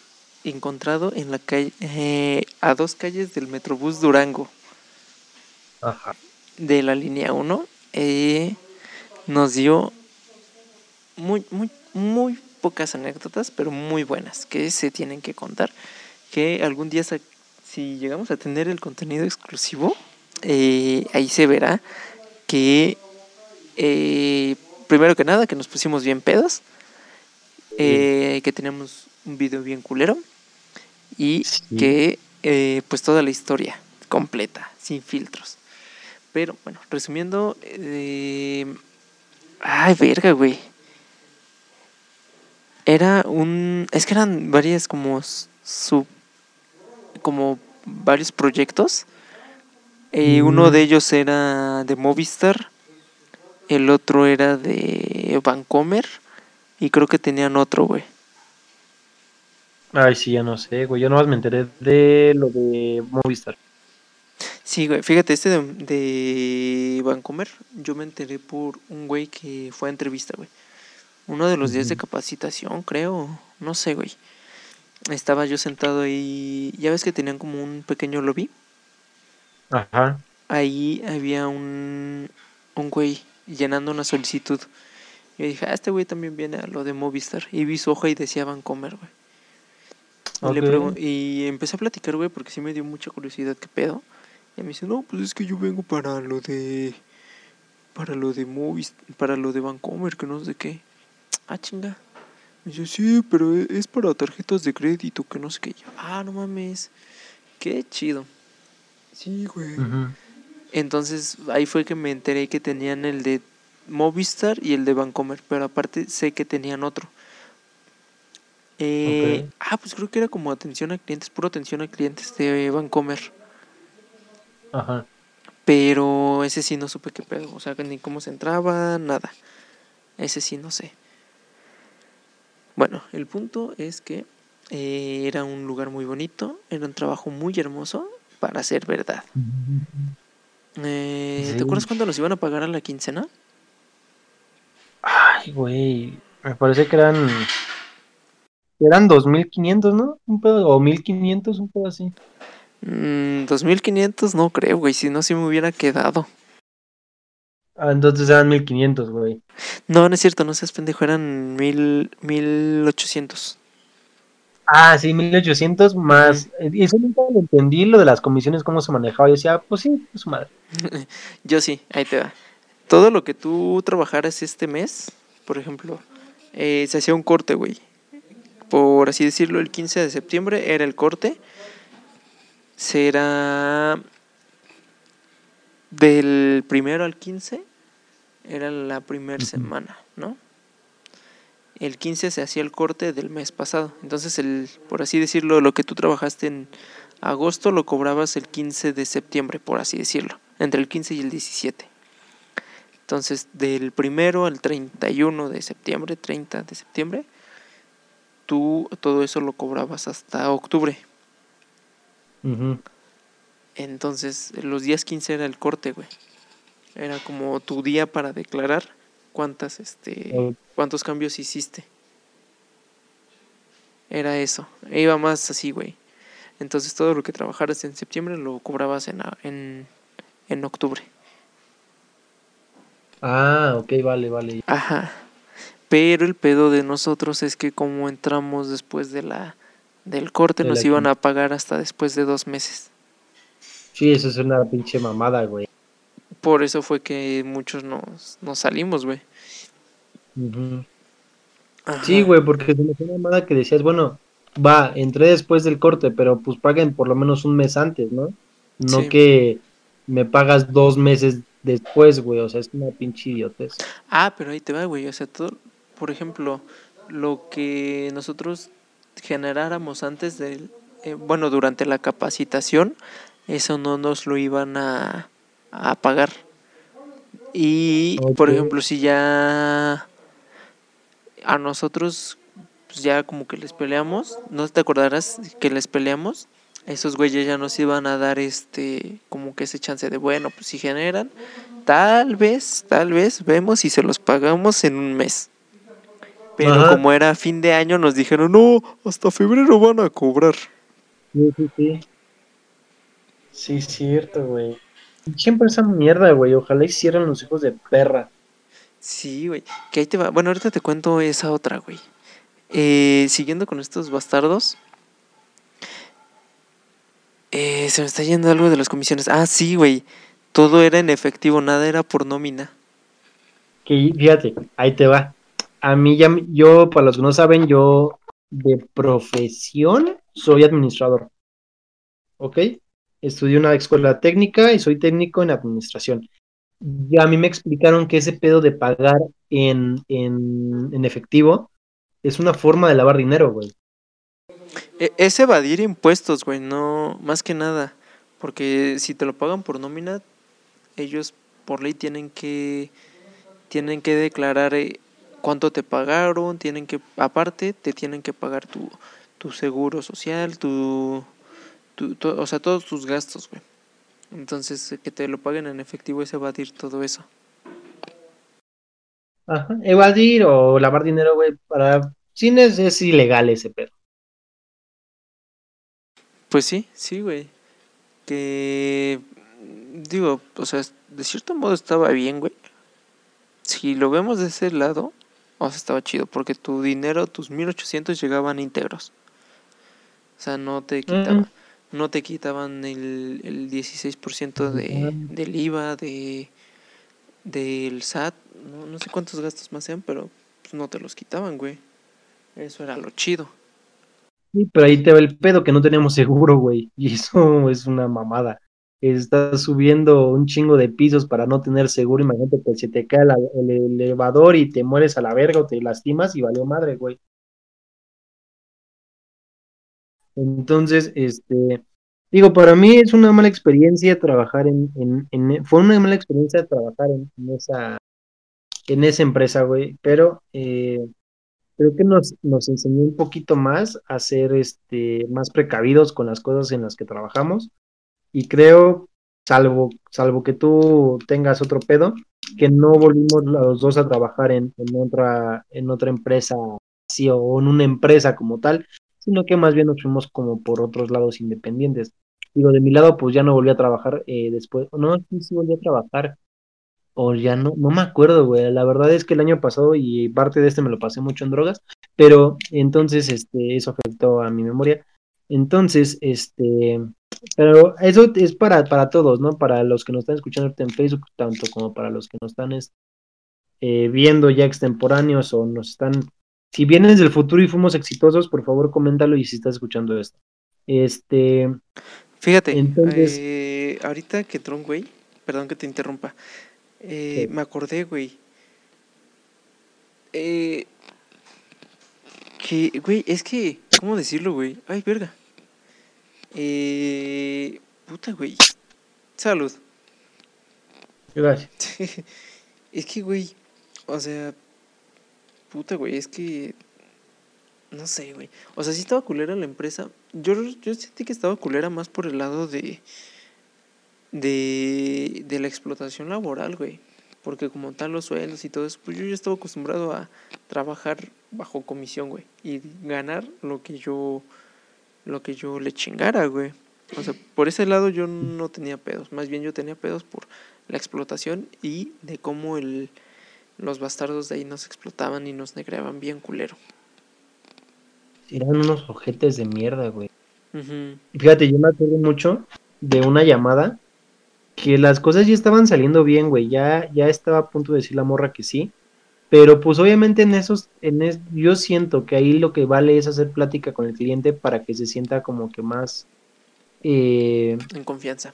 encontrado en la calle, eh, a dos calles del Metrobús Durango, Ajá. de la línea 1, eh, nos dio muy, muy, muy pocas anécdotas, pero muy buenas, que se tienen que contar. Que algún día, si llegamos a tener el contenido exclusivo, eh, ahí se verá que, eh, primero que nada, que nos pusimos bien pedos, eh, que tenemos un video bien culero y Sí. que, pues, toda la historia completa, sin filtros. Pero bueno, resumiendo, ay, verga, güey. Era un, es que eran varias como sub, como varios proyectos. Eh, Uno Mm. de ellos era de Movistar, el otro era de Vancomer y creo que tenían otro, güey. Ay, sí, ya no sé, güey. Yo nomás me enteré de lo de Movistar. Sí, güey, fíjate, este de, de Vancomer, yo me enteré por un güey que fue a entrevista, güey. Uno de los días de capacitación, creo, no sé, güey. Estaba yo sentado ahí, ya ves que tenían como un pequeño lobby. Ajá. ahí había un, un güey llenando una solicitud. Y dije, ah, este güey también viene a lo de Movistar. Y vi su hoja y decía Vancomer, güey. Y, le Ok. pregun- y empecé a platicar, güey, porque sí me dio mucha curiosidad qué pedo. Y me dice, no, pues es que yo vengo para lo de. Para lo de Movis, para lo de Vancomer, que no sé qué. Ah, chinga. Me dice, sí, pero e- es para tarjetas de crédito, que no sé qué. Yo, ah, no mames. Qué chido. Sí, güey. Entonces ahí fue que me enteré que tenían el de Movistar y el de Vancomer, pero aparte sé que tenían otro. Eh. Ah, pues creo que era como atención a clientes, puro atención a clientes de Vancomer. Ajá. Pero ese sí no supe qué pedo, o sea, ni cómo se entraba, nada. Ese sí no sé. Bueno, el punto es que eh, era un lugar muy bonito, era un trabajo muy hermoso para ser verdad. Eh, Sí. ¿Te acuerdas cuándo nos iban a pagar a la quincena? Ay, güey. Me parece que eran. Eran 2500, ¿no? Un pedo, o 1500, un pedo así. Mm, 2500 no creo, güey, si no, sí me hubiera quedado. Ah, entonces eran 1500, güey. No, no es cierto, no seas pendejo, eran mil, 1800. Ah, sí, 1800 más. eh, Eso nunca lo entendí, lo de las comisiones, cómo se manejaba. Yo decía, pues sí, pues madre. Yo sí, ahí te va. Todo lo que tú trabajaras este mes, por ejemplo, eh, se hacía un corte, güey. Por así decirlo, el 15 de septiembre era el corte. Será del primero al 15, era la primera semana, ¿no? El 15 se hacía el corte del mes pasado. Entonces, el, por así decirlo, lo que tú trabajaste en agosto lo cobrabas el 15 de septiembre, por así decirlo. Entre el 15 y el 17. Entonces, del primero al 31 de septiembre, 30 de septiembre, tú todo eso lo cobrabas hasta octubre. Entonces, los días 15 era el corte, güey. Era como tu día para declarar cuántas, este, cuántos cambios hiciste. Era eso. E iba más así, güey. Entonces, todo lo que trabajaras en septiembre lo cobrabas en, en, en octubre. Ah, ok, vale, vale. Ajá. Pero el pedo de nosotros es que como entramos después de la del corte, De nos iban a pagar hasta después de dos meses. Sí, eso es una pinche mamada, güey. Por eso fue que muchos nos, nos salimos, güey. Sí, güey, porque se me hacía una mamada que decías, bueno, va, entré después del corte, pero pues paguen por lo menos un mes antes, ¿no? No Sí. que me pagas dos meses después, güey, o sea, es una pinche idiotez. Ah, pero ahí te va, güey. O sea, todo, por ejemplo, lo que nosotros generáramos antes del, eh, bueno, durante la capacitación, eso no nos lo iban a, a pagar. Y, por ejemplo, si ya a nosotros, pues ya como que les peleamos, ¿no te acordarás que les peleamos? Esos güeyes ya nos iban a dar este, como que ese chance de, bueno, pues si generan, tal vez, tal vez vemos y se los pagamos en un mes. Pero Ajá. como era fin de año, nos dijeron, no, hasta febrero van a cobrar. Sí, sí, sí. Sí, cierto, güey. Siempre esa mierda, güey, ojalá hicieran los hijos de perra. Sí, güey. Que ahí te va. Bueno, ahorita te cuento esa otra, güey. Eh, siguiendo con estos bastardos. Eh, se me está yendo algo de las comisiones. Ah, sí, güey. Todo era en efectivo, nada era por nómina. Que fíjate, ahí te va. A mí ya, yo, para los que no saben, yo de profesión soy administrador. ¿Ok? Estudié una escuela técnica y soy técnico en administración. Y a mí me explicaron que ese pedo de pagar en, en, en efectivo es una forma de lavar dinero, güey. E- es evadir impuestos, güey, no, más que nada. Porque si te lo pagan por nómina, ellos por ley tienen que tienen que declarar eh, cuánto te pagaron, tienen que aparte te tienen que pagar tu tu seguro social, tu, tu- to- o sea, todos tus gastos, güey. Entonces, eh, que te lo paguen en efectivo es evadir todo eso. Ajá. Evadir o lavar dinero, güey, para cines es ilegal ese pedo. Pues sí, sí, güey. Que digo, o sea, de cierto modo estaba bien, güey. Si lo vemos de ese lado, o sea, estaba chido, porque tu dinero, tus 1800 llegaban íntegros. O sea, no te quitaban, no te quitaban el, el 16% de, del IVA, de del SAT, no, no sé cuántos gastos más sean, pero pues, no te los quitaban, güey. Eso era lo chido. Sí, pero ahí te va el pedo que no tenemos seguro, güey. Y eso es una mamada. Estás subiendo un chingo de pisos para no tener seguro. Imagínate que se te cae el elevador y te mueres a la verga o te lastimas y valió madre, güey. Entonces, este, digo, para mí es una mala experiencia trabajar en, en, en- fue una mala experiencia trabajar en, esa, en esa empresa, güey. Pero eh, creo que nos, nos enseñó un poquito más a ser este, más precavidos con las cosas en las que trabajamos. Y creo, salvo, salvo que tú tengas otro pedo, que no volvimos los dos a trabajar en, en otra, en otra empresa así o en una empresa como tal, sino que más bien nos fuimos como por otros lados independientes. Digo, de mi lado, pues ya no volví a trabajar eh, después, no, sí, sí volví a trabajar, o ya no, no me acuerdo, güey. La verdad es que el año pasado y parte de este me lo pasé mucho en drogas, pero entonces este, eso afectó a mi memoria. Entonces, este, pero eso es para, para todos, ¿no? Para los que nos están escuchando en Facebook, tanto como para los que nos están es- eh, viendo ya extemporáneos o nos están. Si vienes del futuro y fuimos exitosos, por favor, coméntalo y si estás escuchando esto. Este, Fíjate, Entonces- eh, ahorita que Tron, güey, perdón que te interrumpa, eh, me acordé, güey, eh, que, güey, es que, ¿cómo decirlo, güey? Ay, verga. Eh, puta, güey. Salud. gracias. es que, güey, o sea, puta, güey, es que, no sé, güey. O sea, sí estaba culera la empresa. Yo, yo sentí que estaba culera más por el lado de, de, de la explotación laboral, güey. Porque como tal los sueldos y todo eso, pues yo ya estaba acostumbrado a trabajar bajo comisión, güey. Y ganar lo que yo, lo que yo le chingara, güey. O sea, por ese lado yo no tenía pedos. Más bien yo tenía pedos por la explotación y de cómo el, los bastardos de ahí nos explotaban y nos negreaban bien culero. Eran unos ojetes de mierda, güey. Fíjate, yo me acuerdo mucho de una llamada que las cosas ya estaban saliendo bien, güey. Ya, ya estaba a punto de decir la morra que sí. Pero pues obviamente en esos, en es, yo siento que ahí lo que vale es hacer plática con el cliente para que se sienta como que más eh, En confianza.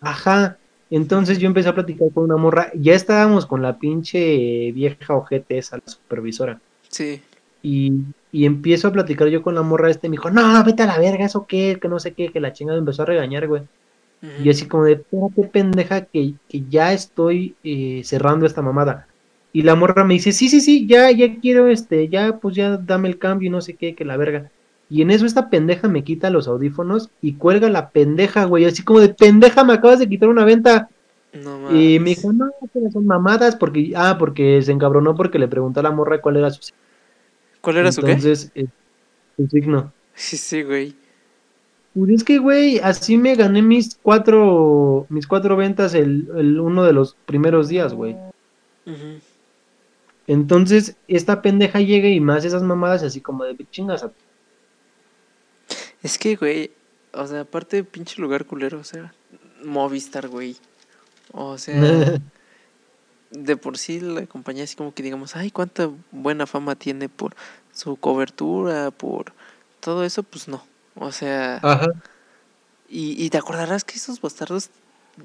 Ajá. Entonces yo empecé a platicar con una morra. Ya estábamos con la pinche vieja ojete esa, la supervisora. Sí. Y, y empiezo a platicar yo con la morra este. Y me dijo, no, vete a la verga, eso qué, que no sé qué, que la chingada me empezó a regañar, güey. Y así como de, espérate, pendeja, que, que ya estoy eh, cerrando esta mamada. Y la morra me dice, sí, sí, sí, ya, ya quiero, este, ya, pues ya dame el cambio y no sé qué, que la verga. Y en eso esta pendeja me quita los audífonos y cuelga la pendeja, güey, así como de pendeja, me acabas de quitar una venta. No Y me dijo, no, pero son mamadas, porque, ah, porque se encabronó porque le preguntó a la morra cuál era su signo. ¿Cuál era su qué? Entonces, eh, su signo. Sí, sí, güey. Pues es que, güey, así me gané mis cuatro, mis cuatro ventas el, el uno de los primeros días, güey. Entonces, esta pendeja llega y me hace esas mamadas así como de chingas. a-". Es que, güey, o sea, aparte de pinche lugar culero, o sea, Movistar, güey. O sea, de por sí la compañía así como que digamos, ay, cuánta buena fama tiene por su cobertura, por todo eso, pues no. O sea, Ajá. y, y te acordarás que esos bastardos,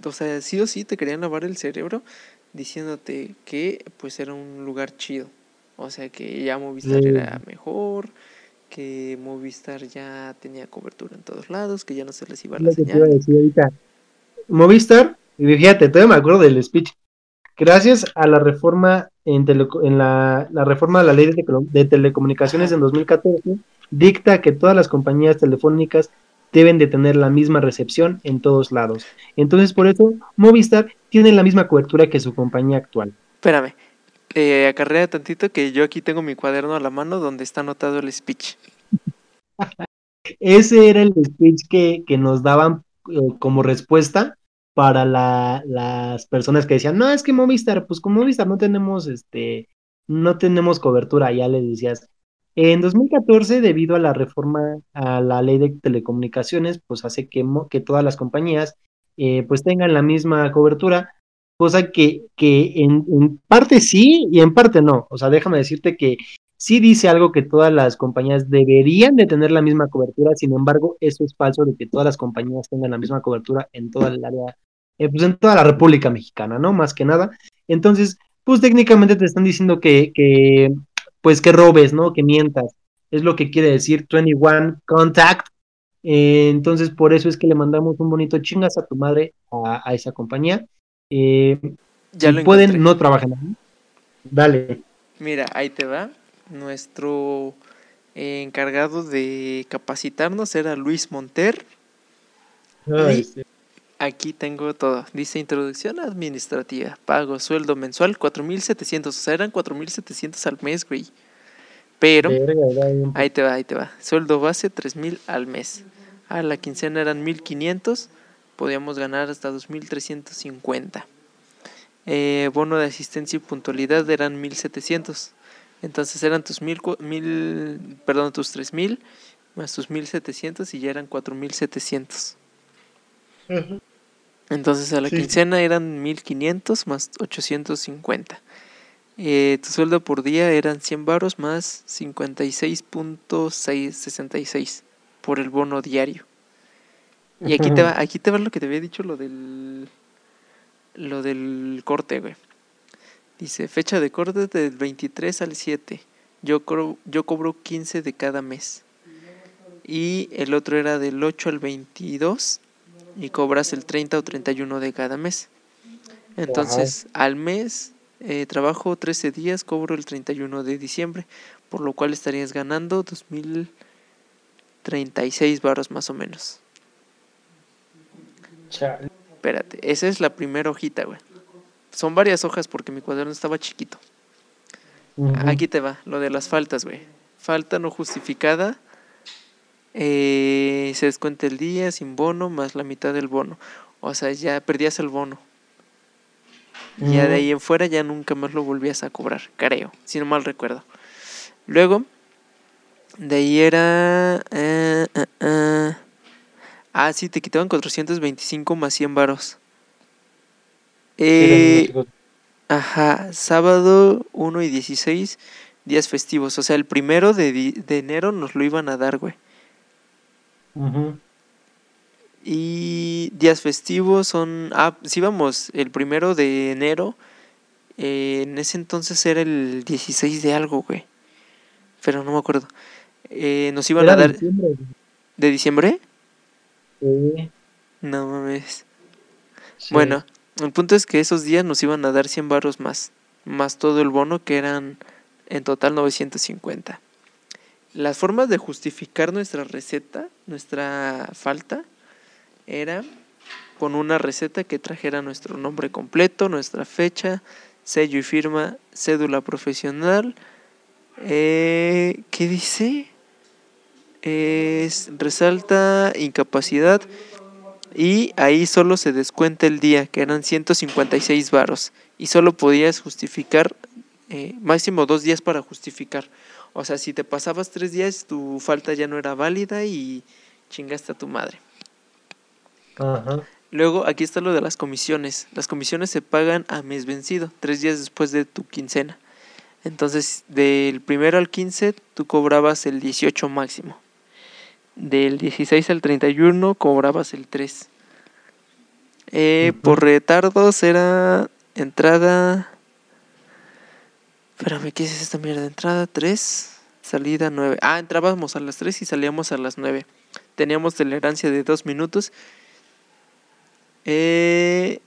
o sea, sí o sí te querían lavar el cerebro diciéndote que pues era un lugar chido. O sea, que ya Movistar Sí. era mejor, que Movistar ya tenía cobertura en todos lados, que ya no se les iba Es la a señal. decir ahorita. Movistar, y fíjate, todavía me acuerdo del speech. Gracias a la reforma en, la, la reforma a la ley de, de telecomunicaciones en 2014, dicta que todas las compañías telefónicas deben de tener la misma recepción en todos lados. Entonces, por eso, Movistar tiene la misma cobertura que su compañía actual. Espérame, eh, acarrea tantito que yo aquí tengo mi cuaderno a la mano donde está anotado el speech. Ese era el speech que, que nos daban eh, como respuesta para la- las personas que decían, no, es que Movistar, pues con Movistar no tenemos, este, no tenemos cobertura, ya les decías. En 2014, debido a la reforma a la ley de telecomunicaciones, pues hace que, que todas las compañías eh, pues tengan la misma cobertura, cosa que, que en, en parte sí y en parte no. O sea, déjame decirte que sí dice algo que todas las compañías deberían de tener la misma cobertura, sin embargo, eso es falso de que todas las compañías tengan la misma cobertura en toda el área, eh, pues en toda la República Mexicana, ¿no? Más que nada. Entonces, pues técnicamente te están diciendo que, que pues que robes, ¿no? Que mientas. Es lo que quiere decir 21 Contact. Eh, entonces, por eso es que le mandamos un bonito chingas a tu madre a, a esa compañía. Eh, Ya lo pueden, encontré. no trabajan ahí. Dale. Mira, ahí te va. Nuestro eh, encargado de capacitarnos era Luis Monter. Ay, Sí. Aquí tengo todo. Dice introducción administrativa. Pago sueldo mensual 4.700. O sea, eran 4.700 al mes, güey. Pero, ahí te va, ahí te va. Sueldo base 3.000 al mes. A la quincena eran 1.500. Podíamos ganar hasta 2.350. Eh, bono de asistencia y puntualidad eran 1.700. Entonces eran tus mil, mil, perdón, tus 3.000 más tus 1.700 y ya eran 4.700. Entonces a la Sí. quincena eran 1500 más 850. Eh, tu sueldo por día eran 100 varos más 56.666 por el bono diario. Y aquí te va, aquí te va lo que te había dicho lo del lo del corte, güey. Dice, fecha de corte del 23 al 7. Yo cobro, yo cobro 15 de cada mes. Y el otro era del 8 al 22 y cobras el 30 o 31 de cada mes. Entonces, al mes eh, trabajo 13 días, cobro el 31 de diciembre, por lo cual estarías ganando 2036 varos más o menos. Chale. Espérate, esa es la primera hojita, güey. Son varias hojas porque mi cuaderno estaba chiquito. Aquí te va, lo de las faltas, güey. Falta no justificada. eh, se descuenta el día sin bono más la mitad del bono. O sea, ya perdías el bono. Y ya de ahí en fuera ya nunca más lo volvías a cobrar, creo, si no mal recuerdo. Luego, de ahí era... eh, eh. Ah, sí, te quitaban 425 más 100 varos. Eh, Ajá, sábado 1 y 16, días festivos. O sea, el primero de, de enero nos lo iban a dar, güey. Ujú. Y días festivos son... Ah, sí, vamos, el primero de enero. eh, en ese entonces era el 16 de algo, güey. Pero no me acuerdo. Eh, nos iban Era a dar... diciembre, ¿De diciembre? No mames. Sí. Bueno, el punto es que esos días nos iban a dar 100 barros más, más todo el bono que eran en total 950. Las formas de justificar nuestra receta, nuestra falta, era con una receta que trajera nuestro nombre completo, nuestra fecha, sello y firma, cédula profesional. eh, ¿Qué dice? Es, resalta incapacidad y ahí solo se descuenta el día, que eran 156 varos. Y solo podías justificar eh, máximo dos días para justificar. O sea, si te pasabas tres días, tu falta ya no era válida y chingaste a tu madre. Ajá. Luego, aquí está lo de las comisiones. Las comisiones se pagan a mes vencido, tres días después de tu quincena. Entonces, del primero al 15, tú cobrabas el 18 máximo. Del 16 al 31, cobrabas el 3. Eh, Ujú. Por retardos era entrada. Espérame, ¿qué es esta mierda? Entrada 3, salida 9. Ah, entrábamos a las 3 y salíamos a las 9. Teníamos tolerancia de 2 minutos. Eh,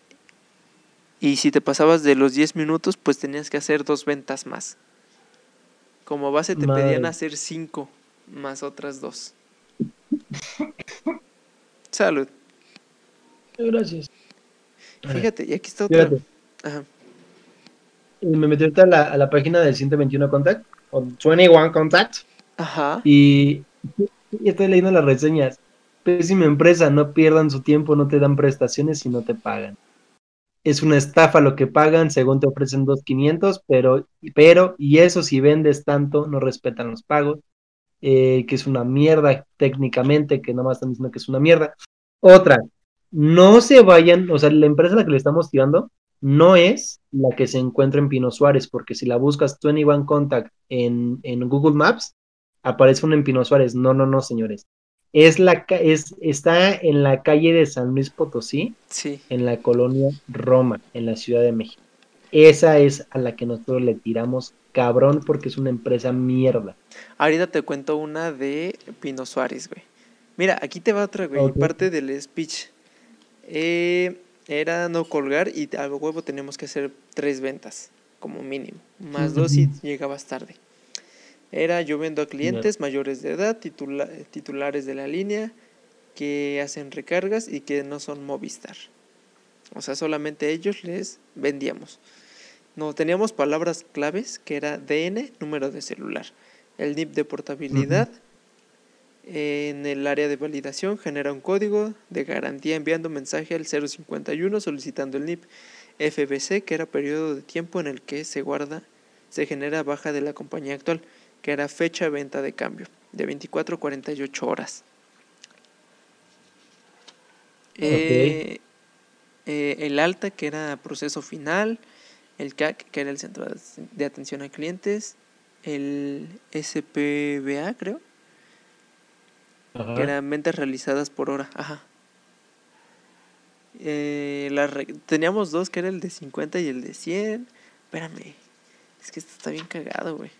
y si te pasabas de los 10 minutos, pues tenías que hacer dos ventas más. Como base te pedían Madre. hacer 5 más otras dos. Salud. Gracias. Fíjate, y aquí está otra. Fíjate, Ajá. y me metí ahorita a la, a la página del 121 Contact, o 21 Contact, Ajá. y, y estoy leyendo las reseñas. pésima empresa, no pierdan su tiempo, no te dan prestaciones y no te pagan. Es una estafa lo que pagan, según te ofrecen 2.500, pero, pero, y eso si vendes tanto, no respetan los pagos, eh, que es una mierda técnicamente, que nada más están diciendo que es una mierda. Otra, no se vayan, o sea, la empresa a la que le estamos tirando no es la que se encuentra en Pino Suárez, porque si la buscas 21 Contact en, en Google Maps, aparece una en Pino Suárez. No, no, no, señores. Es la, es, está en la calle de San Luis Potosí, Sí. en la colonia Roma, en la Ciudad de México. Esa es a la que nosotros le tiramos cabrón porque es una empresa mierda. Ahorita te cuento una de Pino Suárez, güey. Mira, aquí te va otra, güey. Parte del speech. Eh, era no colgar y a huevo tenemos que hacer tres ventas, como mínimo. Más dos si llegabas tarde. Era yo vendo a clientes mayores de edad, titula- titulares de la línea, que hacen recargas y que no son Movistar. O sea, solamente ellos les vendíamos. No, teníamos palabras claves que era DN, número de celular. El NIP de portabilidad. En el área de validación genera un código de garantía enviando mensaje al 051 solicitando el NIP. FBC, que era periodo de tiempo en el que se guarda, se genera baja de la compañía actual, que era fecha venta de cambio, de 24 a 48 horas. Eh, eh, el alta, que era proceso final, el CAC, que era el centro de- atención a clientes, el SPBA, creo, que eran ventas realizadas por hora, ajá. Eh, re- teníamos dos, que era el de 50 y el de 100. Espérame, es que esto está bien cagado, güey.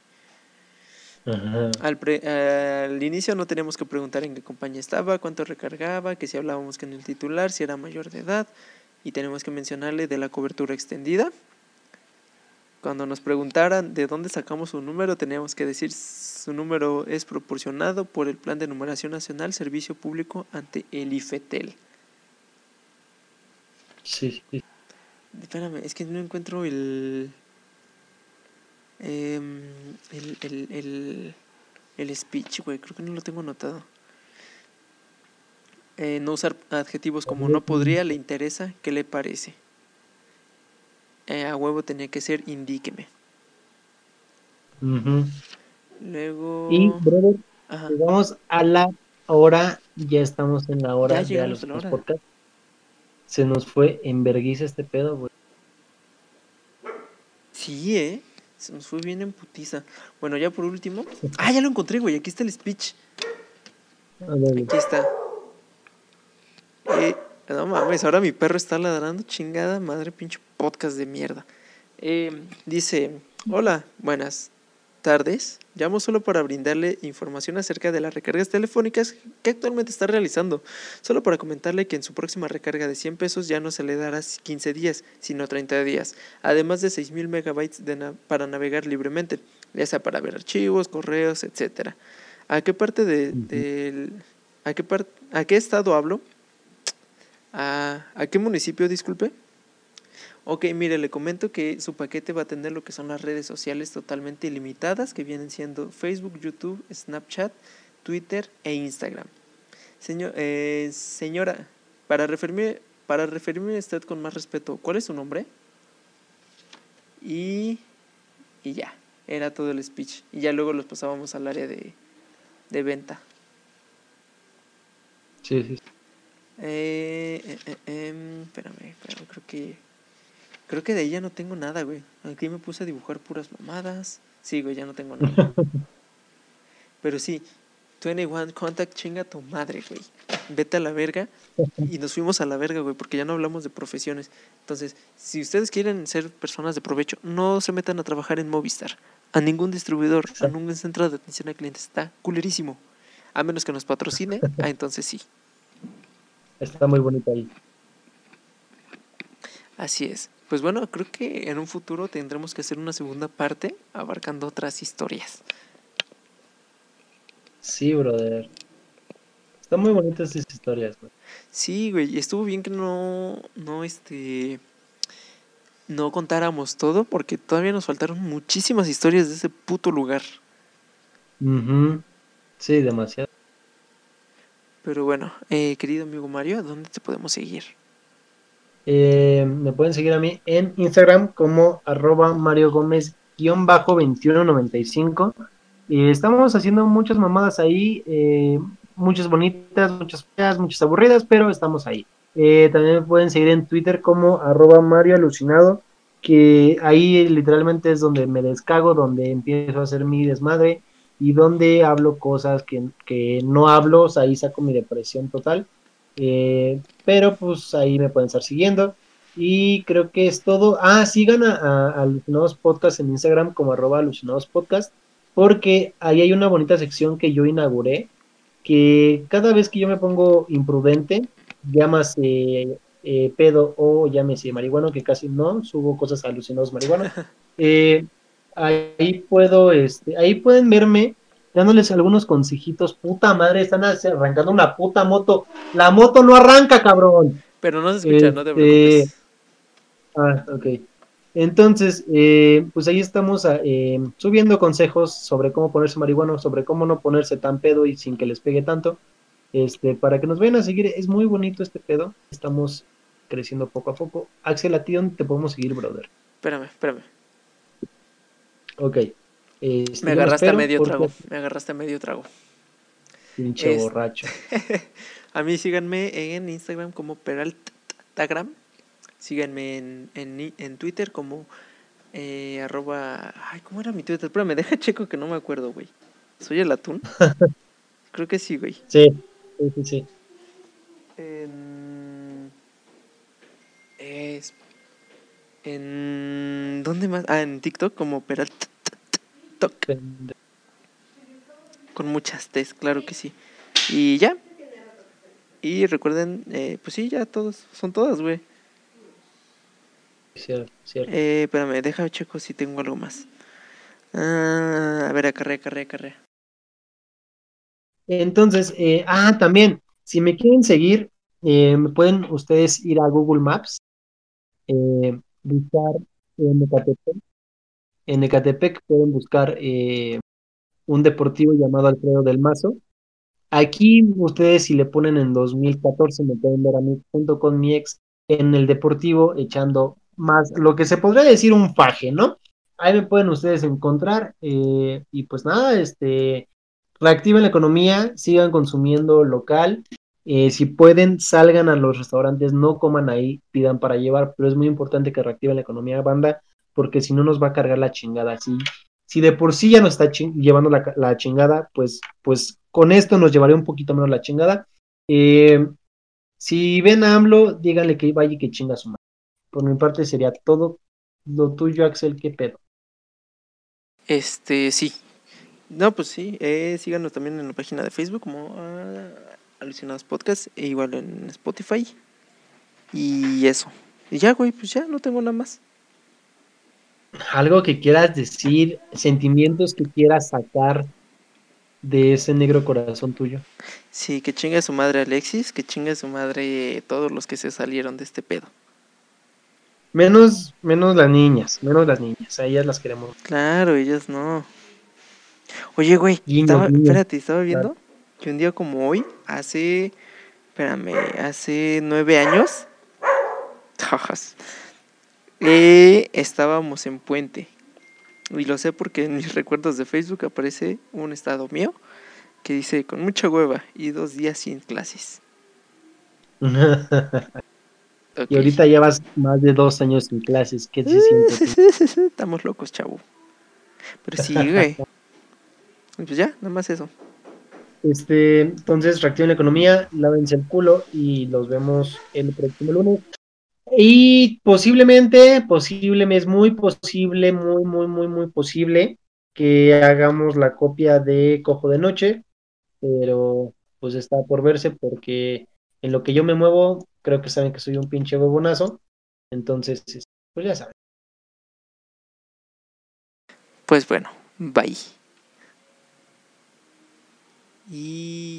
Ajá. Al, pre- al inicio no teníamos que preguntar en qué compañía estaba, cuánto recargaba, que si hablábamos con el titular, si era mayor de edad, y tenemos que mencionarle de la cobertura extendida. Cuando nos preguntaran de dónde sacamos su número, teníamos que decir su número es proporcionado por el Plan de Numeración Nacional Servicio Público ante el IFETEL. Sí. Espérame, es que no encuentro el. em, el, el, el, el speech, güey. Creo que no lo tengo anotado. Eh, no usar adjetivos como no podría, le interesa, ¿qué le parece? Eh, a huevo tenía que ser indíqueme. Luego. Y, brother, Ajá. llegamos a la hora, ya estamos en la hora Ya de los a la hora. podcasts. Se nos fue en vergüenza este pedo, güey. Sí, eh. Se nos fue bien en putiza. Bueno, ya por último. Ah, ya lo encontré, güey. Aquí está el speech. Aquí está. Eh, no mames, ahora mi perro está ladrando, chingada madre, pinche podcast de mierda. Eh, dice, hola, buenas tardes. Llamo solo para brindarle información acerca de las recargas telefónicas que actualmente está realizando. Solo para comentarle que en su próxima recarga de 100 pesos ya no se le dará 15 días, sino 30 días. Además de 6000 megabytes de na- para navegar libremente, ya sea para ver archivos, correos, etcétera. ¿A qué parte de. ¿A qué, par- ¿A qué estado hablo? ¿A, ¿A qué municipio, disculpe? Ok, mire, le comento que su paquete va a tener lo que son las redes sociales totalmente ilimitadas, que vienen siendo Facebook, YouTube, Snapchat, Twitter e Instagram. Señor, eh, señora, para referirme, para referirme a usted con más respeto, ¿cuál es su nombre? Y, y ya, era todo el speech. Y ya luego los pasábamos al área de, de venta. Sí, sí. Eh, eh, eh, em, espérame, espérame, creo que. Creo que de ya no tengo nada, güey. Aquí me puse a dibujar puras mamadas. Sí, güey, ya no tengo nada. Pero sí, 21 Contact, chinga tu madre, güey. Vete a la verga. Y nos fuimos a la verga, güey, porque ya no hablamos de profesiones. Entonces, si ustedes quieren ser personas de provecho, no se metan a trabajar en Movistar. A ningún distribuidor, a ningún centro de atención al cliente. Está culerísimo. A menos que nos patrocine, ah, entonces sí. Está muy bonito ahí. Así es. Pues bueno, creo que en un futuro tendremos que hacer una segunda parte abarcando otras historias. Sí, brother. Están muy bonitas esas historias, güey. Sí, güey, estuvo bien que no, no, este, no contáramos todo porque todavía nos faltaron muchísimas historias de ese puto lugar. Ujú. Sí, demasiado. Pero bueno, eh, querido amigo Mario, ¿dónde te podemos seguir? Eh, me pueden seguir a mí en Instagram como arroba Mario Gómez 2195. Eh, estamos haciendo muchas mamadas ahí, eh, muchas bonitas, muchas feas, muchas aburridas, pero estamos ahí. Eh, también me pueden seguir en Twitter como arroba Mario Alucinado, que ahí literalmente es donde me descago, donde empiezo a hacer mi desmadre y donde hablo cosas que, que no hablo, o sea, ahí saco mi depresión total. Eh, pero pues ahí me pueden estar siguiendo. Y creo que es todo. Ah, sigan a, a- a Alucinados Podcast en Instagram como arroba Alucinados Podcast, porque ahí hay una bonita sección que yo inauguré, que cada vez que yo me pongo imprudente, llámase eh, pedo o llámese marihuano, que casi no, subo cosas a Alucinados Marihuana. ahí puedo, este, ahí pueden verme dándoles algunos consejitos. Puta madre, están arrancando una puta moto. La moto no arranca, cabrón. Pero no se escucha, no te Este, preocupes. Ah, ok. Entonces, eh, pues ahí estamos ah, eh, subiendo consejos sobre cómo ponerse marihuano, sobre cómo no ponerse tan pedo y sin que les pegue tanto. Este, para que nos vayan a seguir, es muy bonito este pedo. Estamos creciendo poco a poco. Axel, ¿a ti dónde te podemos seguir, brother? Espérame, espérame. Ok. Este, Me agarraste a medio porque- trago. Me agarraste a medio trago. Pinche Es- borracho. A mí síganme en Instagram como Peraltagram. Síganme en, en, en Twitter como eh, arroba... Ay, ¿cómo era mi Twitter? Espérame, deja checo que no me acuerdo, güey. ¿Soy el atún? Creo que sí, güey. Sí, sí, sí, sí. En... Es... En... ¿Dónde más? Ah, en TikTok como Peralta. Con muchas T's, claro que sí. Y ya. Y recuerden, eh, pues sí, ya todos, son todas, güey. Cierto, cierto. Eh, espérame, déjame checo si tengo algo más. Ah, a ver, acarrea, acarrea, acarrea. Entonces, eh, ah, también, si me quieren seguir, eh, me pueden ustedes ir a Google Maps, eh, buscar en Ecatepec. En Ecatepec pueden buscar eh, un deportivo llamado Alfredo del Mazo. Aquí ustedes si le ponen en 2014 me pueden ver a mí junto con mi ex en el deportivo echando más, lo que se podría decir un faje, ¿no? Ahí me pueden ustedes encontrar eh, y pues nada, este reactiven la economía, sigan consumiendo local. Eh, si pueden, salgan a los restaurantes, no coman ahí, pidan para llevar, pero es muy importante que reactiven la economía, banda, porque si no nos va a cargar la chingada. Si, si de por sí ya nos está llevando la, la chingada, pues, pues con esto nos llevaría un poquito menos la chingada. Eh, si ven a AMLO, díganle que vaya y que chinga su madre. Por mi parte sería todo. Lo tuyo, Axel, qué pedo. Este, sí. No, pues sí. Eh, síganos también en la página de Facebook como ah, Alucinados Podcast. E igual en Spotify. Y eso. Y ya, güey, pues ya no tengo nada más. algo que quieras decir, sentimientos que quieras sacar de ese negro corazón tuyo. Sí, que chingue a su madre Alexis, que chingue a su madre todos los que se salieron de este pedo. Menos, menos las niñas, menos las niñas, a ellas las queremos. Claro, ellas no. Oye, güey, estaba, espérate, estaba viendo que un día como hoy, hace, espérame, hace nueve años, jajas, eh, estábamos en Puente. Y lo sé porque en mis recuerdos de Facebook aparece un estado mío que dice con mucha hueva y dos días sin clases. Y ahorita llevas más de dos años en clases, ¿qué se siente? Estamos locos, chavo. Pero sí, güey. Pues ya, nada más eso. Este, entonces, reactiven la economía, lávense el culo y los vemos el próximo lunes. Y posiblemente, posiblemente, es muy posible, muy, muy, muy, muy posible que hagamos la copia de Cojo de Noche, pero pues está por verse porque en lo que yo me muevo, creo que saben que soy un pinche huevonazo, entonces, pues ya saben. Pues bueno, bye. Y